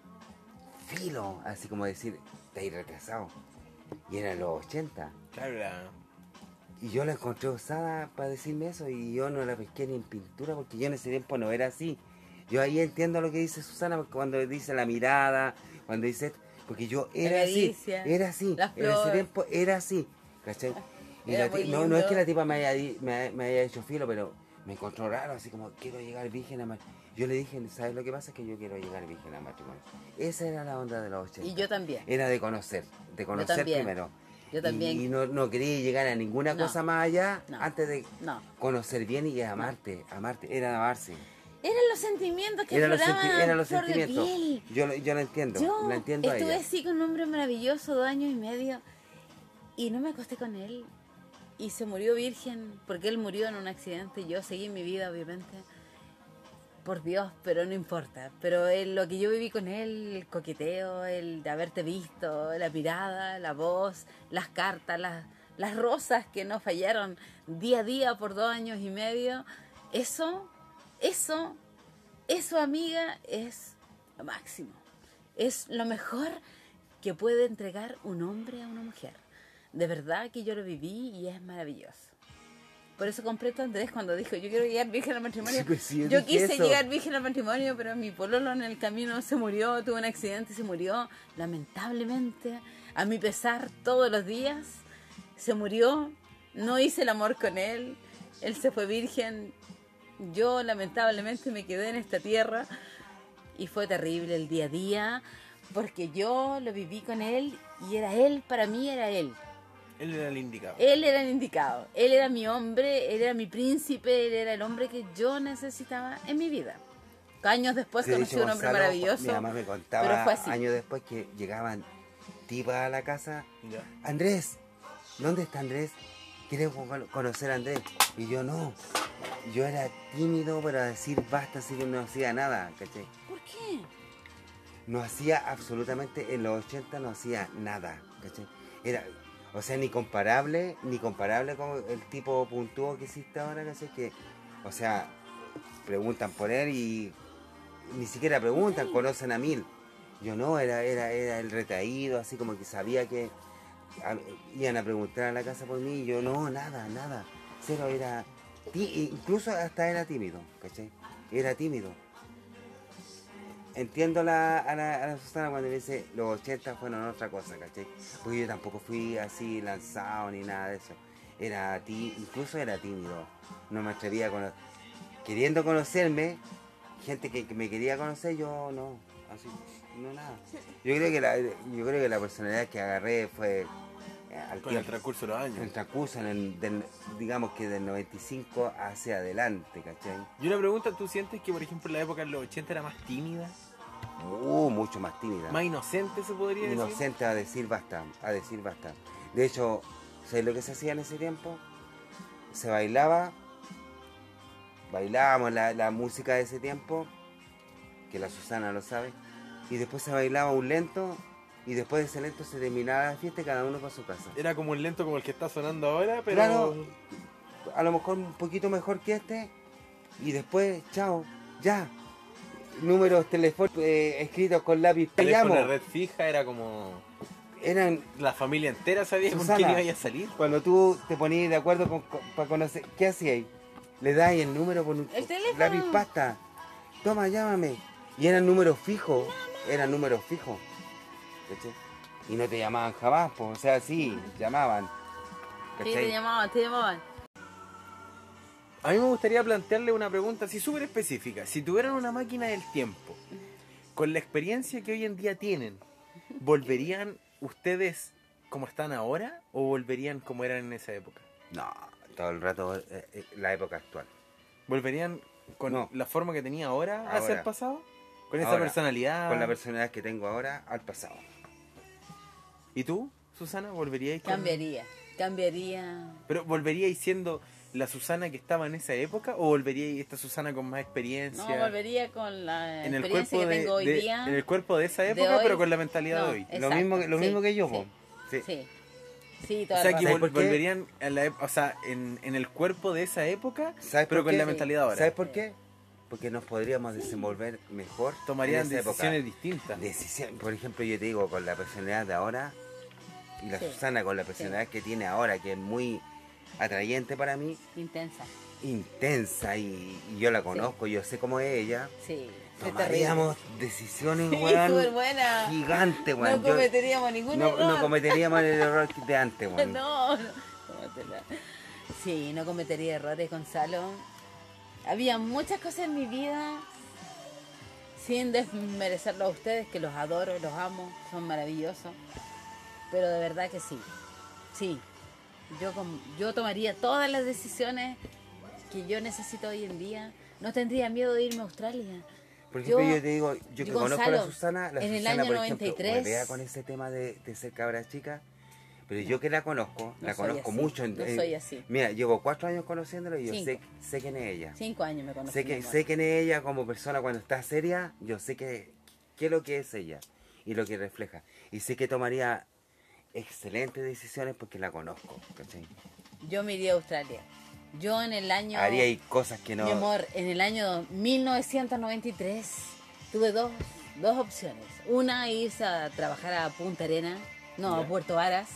C: filo, así como decir, te retrasado. Y eran los 80.
A: Claro, la-
C: Y yo la encontré osada para decirme eso y yo no la pesqué ni en pintura porque yo en ese tiempo no era así. Yo ahí entiendo lo que dice Susana porque cuando dice la mirada, cuando dice esto, porque yo era
D: La
C: así, era así,
D: las
C: en ese
D: flores.
C: tiempo era así, ¿cachai? Y
D: Era
C: la ti-
D: muy
C: no, no es
D: lindo.
C: que la tipa me haya, di- me, me haya hecho filo, pero me encontró raro, así como quiero llegar virgen a matrimonio. Yo le dije, ¿sabes lo que pasa? Es que yo quiero llegar virgen a matrimonio. Esa era la onda de los 80.
D: Y yo también.
C: Era de conocer, de conocer
D: también.
C: primero.
D: Yo también.
C: Y, y no, no quería llegar a ninguna
D: No.
C: cosa más allá
D: No.
C: antes de
D: No.
C: conocer bien y amarte, amarte, era amarse.
D: Eran los sentimientos que
C: Eran los, senti- eran los
D: flor de
C: sentimientos.
D: piel.
C: Yo, yo lo entiendo,
D: Yo
C: lo entiendo a
D: estuve
C: ella.
D: así con un hombre maravilloso dos años y medio y no me acosté con él y se murió virgen porque él murió en un accidente yo seguí mi vida obviamente por Dios pero no importa pero él- lo que yo viví con él el coqueteo el de haberte visto la mirada la voz las cartas las, las rosas que no fallaron día a día por dos años y medio eso eso eso, amiga, es lo máximo. Es lo mejor que puede entregar un hombre a una mujer. De verdad que yo lo viví y es maravilloso. Por eso compré Andrés cuando dijo, yo quiero llegar virgen al matrimonio.
C: Sí, pues sí, yo
D: quise
C: eso.
D: llegar virgen al matrimonio, pero mi pololo en el camino se murió, tuvo un accidente y se murió. Lamentablemente, a mi pesar, todos los días, se murió. No hice el amor con él. Él se fue virgen. Yo lamentablemente me quedé en esta tierra y fue terrible el día a día porque yo lo viví con él y era él, para mí era él.
A: Él era el indicado.
D: Él era el indicado, él era mi hombre, él era mi príncipe, él era el hombre que yo necesitaba en mi vida. Años después conocí a un hombre
C: Gonzalo,
D: maravilloso.
C: Mi mamá me contaba
D: pero fue así.
C: años después que llegaban tipas a la casa.
A: Ya.
C: Andrés, ¿dónde está Andrés? ¿Quieres con- conocer a Andrés? Y yo no. Yo era tímido para decir basta, así que no hacía nada, ¿cachai?
D: ¿Por qué?
C: no hacía absolutamente, en los 80 no hacía nada, ¿cachai? Era, o sea, ni comparable, ni comparable con el tipo puntúo que existe ahora, ¿cachai? Que, o sea, preguntan por él y ni siquiera preguntan, conocen a mil. Yo no, era, era, era el retraído, así como que sabía que a- iban a preguntar a la casa por mí, y yo no, nada, nada. Cero era, tí- incluso hasta era tímido, ¿cachai? Era tímido entiendo a la, a, la, a la Susana cuando dice los 80 fueron otra cosa, ¿cachai? Porque yo tampoco fui así lanzado ni nada de eso. Era ti, incluso era tímido. No me atrevía a conocer. Queriendo conocerme, gente que, que me quería conocer, yo no, así, no nada. Yo creo que la, yo creo que la personalidad que agarré fue eh, al
A: Con el transcurso de los
C: En el
A: años.
C: transcurso, en el- del- digamos que del 95 hacia adelante, ¿cachai?
A: Y una pregunta, ¿tú sientes que, por ejemplo, la época de los 80 era más tímida?
C: Uh, mucho más tímida.
A: ¿Más inocente, se podría decir?
C: inocente a decir basta, a decir basta. De hecho, ¿sabes lo que se hacía en ese tiempo? Se bailaba, bailábamos la, la música de ese tiempo, que la Susana lo sabe, y después se bailaba un lento, y después de ese lento se terminaba la fiesta y cada uno para su casa.
A: Era como un lento como el que está sonando ahora, pero...
C: Claro. A lo mejor un poquito mejor que este, y después, chao, ya. Números telefónicos eh, escritos con lápiz, te
A: teléfono
C: llamo.
A: de red fija era como...
C: Eran
A: La familia entera sabía con
C: Susana.
A: quién iba a salir.
C: Cuando tú te ponías de acuerdo con, para conocer, ¿qué hacías? Le das el número por un
D: El teléfono.
C: lápiz pasta. Toma, llámame. Y eran números fijos. Eran números fijos. Y no te llamaban jamás, pues, o sea, sí, llamaban.
D: Sí,
C: ¿Cachai?
D: te llamaban, te llamaban.
A: A mí me gustaría plantearle una pregunta así súper específica. Si tuvieran una máquina del tiempo, con la experiencia que hoy en día tienen, ¿volverían ustedes como están ahora o volverían como eran en esa época?
C: No, todo el rato eh, eh, la época actual.
A: ¿Volverían con
C: No.
A: la forma que tenía ahora, a
C: Ahora.
A: ser pasado? ¿Con esa personalidad?
C: Con la personalidad que tengo ahora al pasado.
A: ¿Y tú, Susana, volveríais con...
D: Cambiaría, cambiaría.
A: Pero volveríais siendo la Susana que estaba en esa época o volvería esta Susana con más experiencia?
D: No, volvería con la
A: en el
D: experiencia
A: cuerpo
D: que
A: de,
D: tengo hoy
A: de-
D: día.
A: en el cuerpo de esa
D: de
A: época,
D: hoy.
A: pero con la mentalidad
D: No,
A: de hoy.
C: Lo mismo, que- lo
D: sí,
C: mismo que yo,
D: sí.
C: Sí.
D: Sí. Sí,
A: O sea,
D: la
A: que vol-
C: por qué?
A: volverían a la o sea, en, en el cuerpo de esa época,
C: ¿Sabes
A: pero con la mentalidad ahora.
C: ¿Sabes por qué? Porque nos podríamos desenvolver mejor.
A: Tomarían
C: en esa época.
A: decisiones distintas.
C: Decisión- por ejemplo, yo te digo, con la personalidad de ahora y la
D: Sí.
C: Susana con la personalidad que tiene ahora, que es muy atrayente para mí,
D: Intensa.
C: intensa y, y yo la conozco, yo sé cómo es ella.
D: Sí.
C: Tomaríamos decisiones, weón,
D: súper buena.
C: gigantes,
D: No
C: weón. Yo-
D: cometeríamos ningún
C: no,
D: error.
C: no cometeríamos el error de antes, weón.
D: No, no. Sí, no cometería errores, Gonzalo. Había muchas cosas en mi vida, sin desmerecerlo a ustedes, que los adoro, los amo, son maravillosos. Pero de verdad que sí, sí. Yo, yo tomaría todas las decisiones que yo necesito hoy en día. No tendría miedo de irme a Australia.
C: Por ejemplo, yo,
D: Yo-
C: te digo, yo que
D: yo,
C: conozco a la
D: Gonzalo,
C: Susana, la
D: en el
C: Susana,
D: año
C: por ejemplo,
D: 93,
C: huevea con ese tema de, de ser cabra chica, pero yo que la conozco,
D: No
C: la conozco
D: así,
C: mucho.
D: no
C: en-
D: soy así.
C: Mira, llevo cuatro años conociéndola y yo
D: Cinco.
C: sé, sé quién es ella.
D: Cinco años me conocí.
C: Sé, que, sé quién es ella como persona cuando está seria, yo sé que, qué es lo que es ella y lo que refleja. Y sé que tomaría excelentes decisiones porque la conozco, ¿cachai?
D: Yo me iría a Australia. Yo en el año...
C: Haría ahí cosas que no...
D: Mi amor, en el año 1993 tuve dos, dos opciones. Una, irse a trabajar a Punta Arena, no, a Puerto Varas,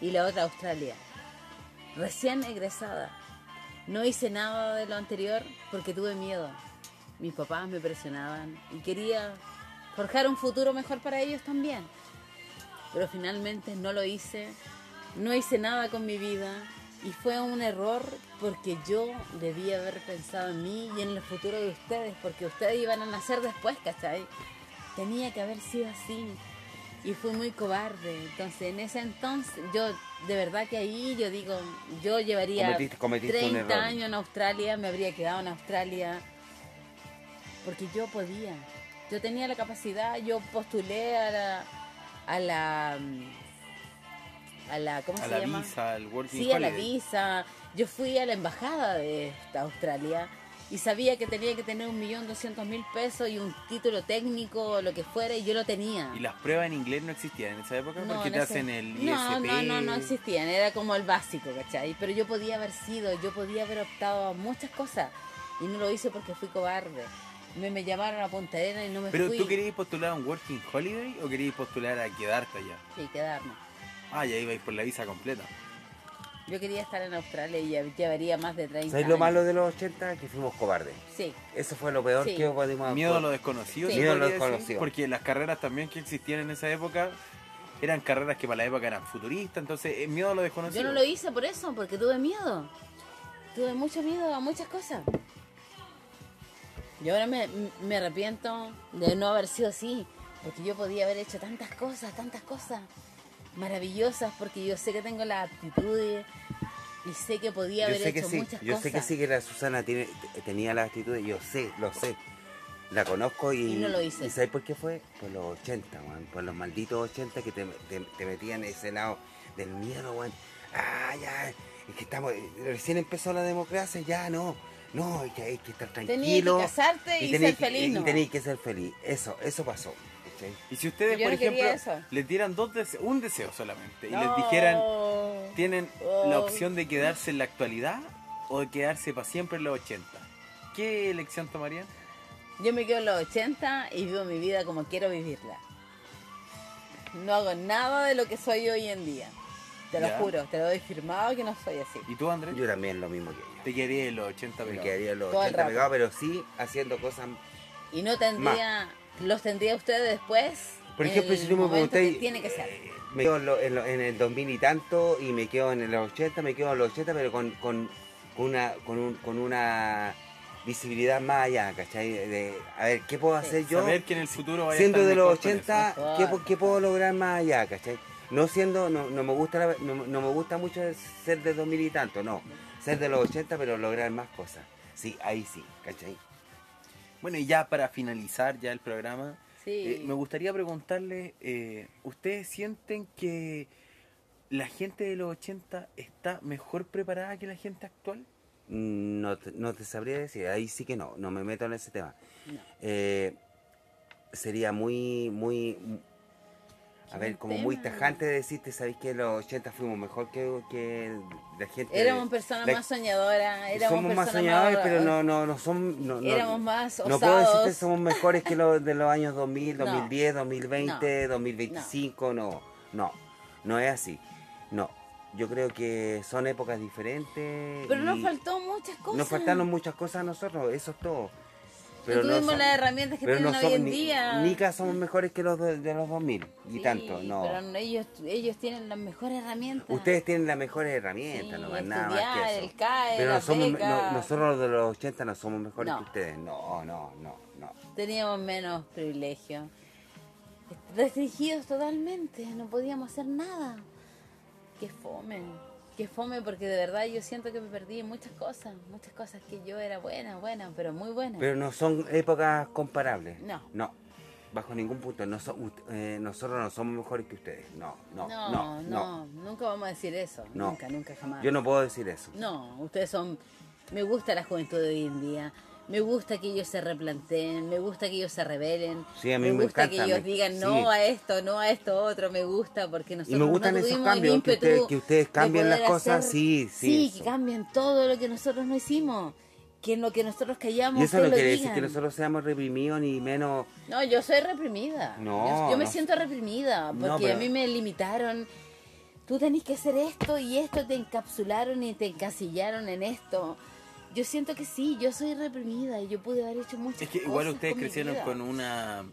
D: y la otra, Australia. Recién egresada. No hice nada de lo anterior porque tuve miedo. Mis papás me presionaban y quería forjar un futuro mejor para ellos también. Pero finalmente no lo hice. No hice nada con mi vida. Y fue un error porque yo debía haber pensado en mí y en el futuro de ustedes, porque ustedes iban a nacer después, ¿cachai? Tenía que haber sido así. Y fui muy cobarde. Entonces, en ese entonces, yo, de verdad que ahí, yo digo, yo llevaría
C: Cometiste- cometiste un
D: 30
C: error.
D: años en Australia, me habría quedado en Australia, porque yo podía. Yo tenía la capacidad, yo postulé a la... A la a la ¿cómo
A: a
D: se
A: la
D: llama?
A: visa, al working
D: Sí, a la visa. Yo fui a la embajada de esta Australia y sabía que tenía que tener un millón doscientos mil pesos y un título técnico o lo que fuera y yo lo tenía.
A: ¿Y las pruebas en inglés no existían en esa época?
D: No,
A: porque te
D: ese-
A: hacen el ISP.
D: no, no, no, no existían, era como el básico, ¿cachai? Pero yo podía haber sido, yo podía haber optado a muchas cosas y no lo hice porque fui cobarde. Me, me llamaron a Punta Arena y no me
A: Pero
D: fui.
A: tú querías postular a un working holiday o querías postular a quedarte allá?
D: Sí, quedarme.
A: Ah, ya ibais por la visa completa.
D: Yo quería estar en Australia y ya llevaría más de 30
C: ¿Sabes
D: años.
C: lo malo de los 80? Que fuimos cobardes.
D: Sí,
C: Eso fue lo peor
D: Sí.
C: que podemos
A: Miedo a lo desconocido.
D: Sí.
C: Miedo a lo desconocido.
A: Porque las carreras también que existían en esa época eran carreras que para la época eran futuristas, entonces eh, miedo a lo desconocido.
D: Yo no lo hice por eso, porque tuve miedo. Tuve mucho miedo a muchas cosas. Y ahora me, me arrepiento de no haber sido así, porque yo podía haber hecho tantas cosas, tantas cosas maravillosas, porque yo sé que tengo las aptitudes y sé que podía
C: Yo
D: haber hecho
C: sí,
D: muchas
C: yo
D: cosas.
C: sé que sí que la Susana tiene, tenía la actitud, yo sé, lo sé. La conozco y,
D: Y no lo hice.
C: ¿y sabes por qué fue? Por los 80, weón, por los malditos 80 que te, te, te metían en ese lado del miedo, weón. Ah, ya, es que estamos, recién empezó la democracia, ya no, no, hay que, hay que estar
D: Tenías
C: tranquilo.
D: que casarte y,
C: tenías
D: ser
C: que-
D: feliz,
C: Y
D: ¿no?
C: tenías que ser feliz, eso, eso pasó. ¿cachai?
A: Y si ustedes,
D: Yo
A: por
D: no
A: ejemplo,
D: eso.
A: les dieran dos dese- un deseo solamente y les dijeran, tienen la
D: Oh.
A: opción de quedarse en la actualidad o de quedarse para siempre en los 80, ¿qué elección tomarían?
D: Yo me quedo en los 80 y vivo mi vida como quiero vivirla. No hago nada de lo que soy hoy en día. Te lo
A: Ya.
D: juro, te lo doy firmado que no soy así.
A: ¿Y tú, Andrés?
C: Yo también lo mismo que ella.
A: Te quedarías en los 80
C: Me
A: pegado?
C: quedaría en los
D: Todo el
C: 80
D: rato.
C: pegado, pero sí haciendo cosas
D: Y no tendría, los tendría ustedes después.
C: Por
D: en
C: ejemplo,
D: el
C: si tú me
D: momento
C: preguntáis,
D: tiene que ser.
C: eh, me quedo en, lo- en lo- en el 2000 y tanto y me quedo en los 80, me quedo en los 80, pero con, con, con una, con, un- con una visibilidad más allá, ¿cachai? De, a ver, ¿qué puedo
D: Sí.
C: hacer yo?
A: Saber que en el futuro vaya a
C: siendo
A: estar
C: de los
A: mejor con eso.
C: 80,
D: Mejor.
C: ¿qué, po- qué puedo lograr más allá, ¿cachai? No siendo, no, no me gusta la- no, no me gusta mucho ser de 2000 y tanto, no. Ser de los 80, pero lograr más cosas. Sí, ahí sí, ¿cachai?
A: Bueno, y ya para finalizar ya el programa,
D: Sí.
A: eh, me gustaría preguntarle, eh, ¿ustedes sienten que la gente de los 80 está mejor preparada que la gente actual?
C: Mm, No te, no te sabría decir, ahí sí que no, no me meto en ese tema.
D: No.
C: Eh, sería muy, muy, a
D: ¿Qué
C: ver, como muy
D: tema?
C: tajante decirte, ¿sabéis que en los 80 fuimos mejor que, que la gente?
D: Éramos personas
C: la-
D: más soñadoras, éramos
C: somos más soñadores,
D: más-
C: pero no, no, no son... No, no-
D: Éramos más
C: No puedo decir que
D: osados.
C: somos mejores que los de los años 2000,
D: No.
C: 2010, 2020,
D: No.
C: 2025, no. No, no es así. No, yo creo que son épocas diferentes.
D: Pero nos faltó muchas cosas.
C: Nos faltaron muchas cosas a nosotros, eso es todo.
D: No tuvimos
C: son-
D: las herramientas que
C: pero
D: tienen
C: no
D: hoy en
C: ni-
D: día.
C: Nica somos mejores que los de, de los 2000, y
D: Sí,
C: tanto, no.
D: Pero ellos, ellos tienen las mejores herramientas.
C: Ustedes tienen las mejores herramientas,
D: Sí,
C: no más nada más que eso.
D: el CAE,
C: Pero
D: la
C: no somos,
D: beca.
C: no- nosotros los de los 80 no somos mejores que ustedes. No, no, no, no.
D: Teníamos menos privilegios. Restringidos totalmente, no podíamos hacer nada. Qué fome, qué fome porque de verdad yo siento que me perdí en muchas cosas, muchas cosas que yo era buena, buena, pero muy buena.
C: Pero no son épocas comparables.
D: No.
C: No. Bajo ningún punto. No so- ut- eh, nosotros no somos mejores que ustedes. No, no,
D: no,
C: no,
D: no,
C: no.
D: nunca vamos a decir eso,
C: No.
D: nunca, nunca jamás.
C: Yo no puedo decir eso.
D: No, ustedes son... Me gusta la juventud de hoy en día. Me gusta que ellos se replanteen, me gusta que ellos se rebelen.
C: Sí, a mí me
D: gusta
C: encanta,
D: que ellos
C: me-
D: digan no
C: sí.
D: a esto, no a esto otro, me gusta porque nosotros
C: me gustan
D: no
C: esos cambios, que ustedes- que ustedes
D: de
C: cambien las cosas,
D: hacer-
C: sí, sí,
D: Sí, que cambien todo lo que nosotros no hicimos. Que en lo que nosotros callamos
C: Y eso no
D: lo
C: quiere decir que nosotros seamos reprimidos ni menos.
D: No, yo soy reprimida.
C: No,
D: Yo, yo me
C: no.
D: siento reprimida porque
C: No, pero-
D: a mí me limitaron. Tú tenés que hacer esto y esto te encapsularon y te encasillaron en esto. Yo siento que sí, yo soy reprimida y yo pude haber hecho muchas
A: Es que
D: cosas
A: igual ustedes
D: con
A: crecieron con una,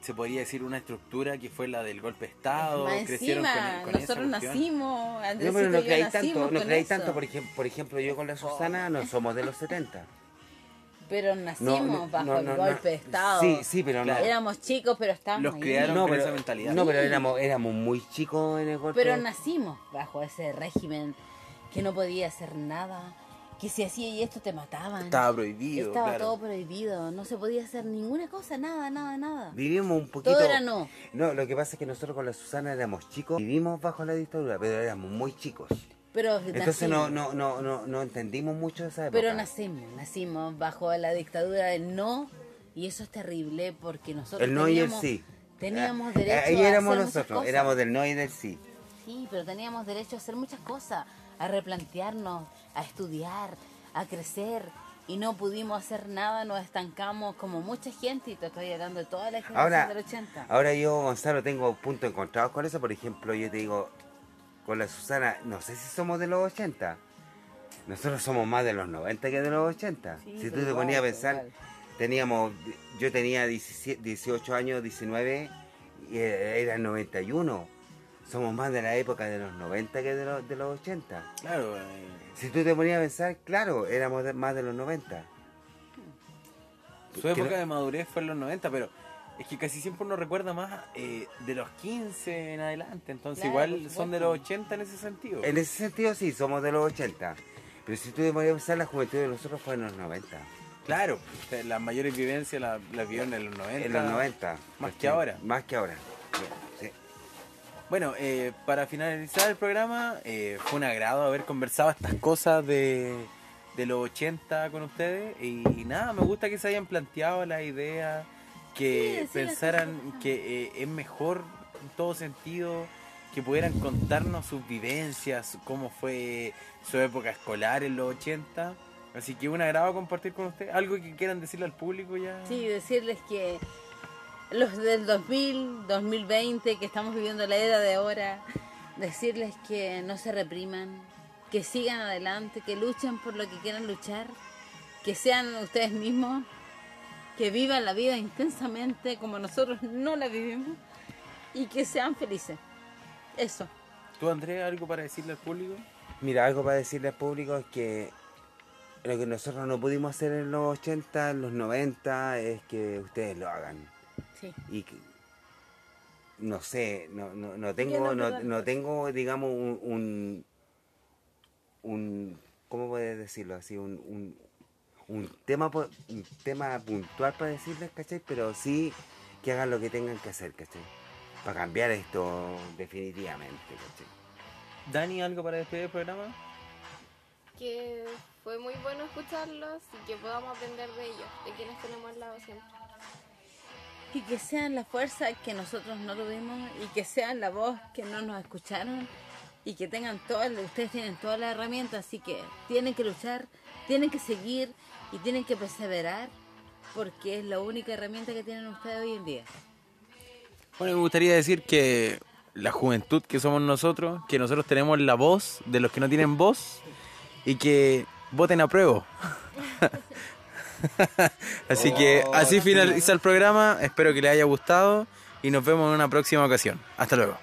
A: se podría decir, una estructura que fue la del golpe de Estado.
D: Más
A: crecieron
D: encima,
A: con, con esa
D: nosotros
A: cuestión.
D: nacimos,
C: No, pero no creáis tanto, no
D: con
C: creáis tanto, por ejemplo, por ejemplo, yo con la Susana no somos de los 70.
D: Pero
C: No,
D: nacimos
C: no,
D: bajo
C: no,
D: el
C: no,
D: golpe de
C: no.
D: Estado.
C: Sí, sí, pero no.
A: Claro.
D: Éramos chicos, pero estábamos
A: Los
D: ahí.
C: No,
A: con
C: pero,
A: esa mentalidad.
C: no, pero éramos, éramos muy chicos en el golpe.
D: Pero nacimos bajo ese régimen que no podía hacer nada, que si hacía y esto te mataban.
A: Estaba prohibido,
D: Estaba
A: claro.
D: todo prohibido, no se podía hacer ninguna cosa, nada, nada, nada.
C: Vivimos un poquito.
D: Todo era no.
C: No, lo que pasa es que nosotros con la Susana éramos chicos, vivimos bajo la dictadura, pero éramos muy chicos.
D: Pero
C: Entonces no,
D: nacimos,
C: no, no, no, no entendimos mucho esa época.
D: pero nacimos, nacimos bajo la dictadura del no y eso es terrible porque nosotros
C: El no y el sí.
D: teníamos
C: Ah,
D: derecho
C: Ahí
D: a
C: éramos
D: hacer
C: nosotros,
D: cosas.
C: éramos del no y del sí.
D: Sí, pero teníamos derecho a hacer muchas cosas, a replantearnos, a estudiar, a crecer. Y no pudimos hacer nada, nos estancamos como mucha gente, y te estoy hablando de toda la generación
C: Ahora,
D: del 80.
C: ahora yo, Gonzalo, tengo puntos encontrados con eso. Por ejemplo, yo te digo, con la Susana, no sé si somos de los 80. Nosotros somos más de los 90 que de los 80.
D: Sí,
C: si tú te
D: igual,
C: ponías a pensar,
D: igual.
C: teníamos, yo tenía 17 18 años, 19, y era el 91. Somos más de la época de los 90 que de los, de los 80.
A: Claro, eh,
C: Si tú te ponías a pensar, claro, éramos de- más de los 90.
A: su época
C: no-
A: de madurez fue en los 90, pero es que casi siempre uno recuerda más eh, de los 15 en adelante. Entonces,
D: Claro,
A: igual son de los 80 en ese sentido.
C: En ese sentido, sí, somos de los 80. Pero si tú te ponías a pensar, la juventud de nosotros fue en los 90.
A: Claro, las mayores vivencias las las en los 90.
C: En los 90.
A: Más que ahora.
C: Más que ahora.
A: Bueno, eh, para finalizar el programa, eh, fue un agrado haber conversado estas cosas de, de los 80 con ustedes. Y, y nada, me gusta que se hayan planteado la idea, que pensaran que eh, es mejor en todo sentido, que pudieran contarnos sus vivencias, cómo fue su época escolar en los 80. Así que un agrado compartir con ustedes. ¿Algo que quieran decirle al público ya?
D: Sí, decirles que los del 2000, 2020, que estamos viviendo la era de ahora, decirles que no se repriman, que sigan adelante, que luchen por lo que quieran luchar, que sean ustedes mismos, que vivan la vida intensamente como nosotros no la vivimos y que sean felices. Eso.
A: ¿Tú, Andrés, algo para decirle al público?
C: Mira, algo para decirle al público es que lo que nosotros no pudimos hacer en los 80, en los 90, es que ustedes lo hagan.
D: Sí.
C: Y que, no sé, no, no, no tengo,
D: no,
C: no, tengo, digamos, un, un, un- ¿cómo puedes decirlo? Así, un, un, un tema, un tema puntual para decirles, ¿cachai? Pero sí que hagan lo que tengan que hacer, ¿cachai? Para cambiar esto definitivamente, ¿cachai?
A: Dani, ¿algo para despedir el programa?
B: que fue muy bueno escucharlos y que podamos aprender de ellos, de quienes tenemos al lado siempre.
D: Y que sean la fuerza que nosotros no tuvimos y que sean la voz que no nos escucharon y que tengan todas, ustedes tienen todas las herramientas, así que tienen que luchar, tienen que seguir y tienen que perseverar porque es la única herramienta que tienen ustedes hoy en día.
A: Bueno, me gustaría decir que la juventud que somos nosotros, que nosotros tenemos la voz de los que no tienen voz y que voten a prueba. así que
C: Oh,
A: así
C: sí.
A: finaliza el programa, espero que les haya gustado y nos vemos en una próxima ocasión. Hasta luego.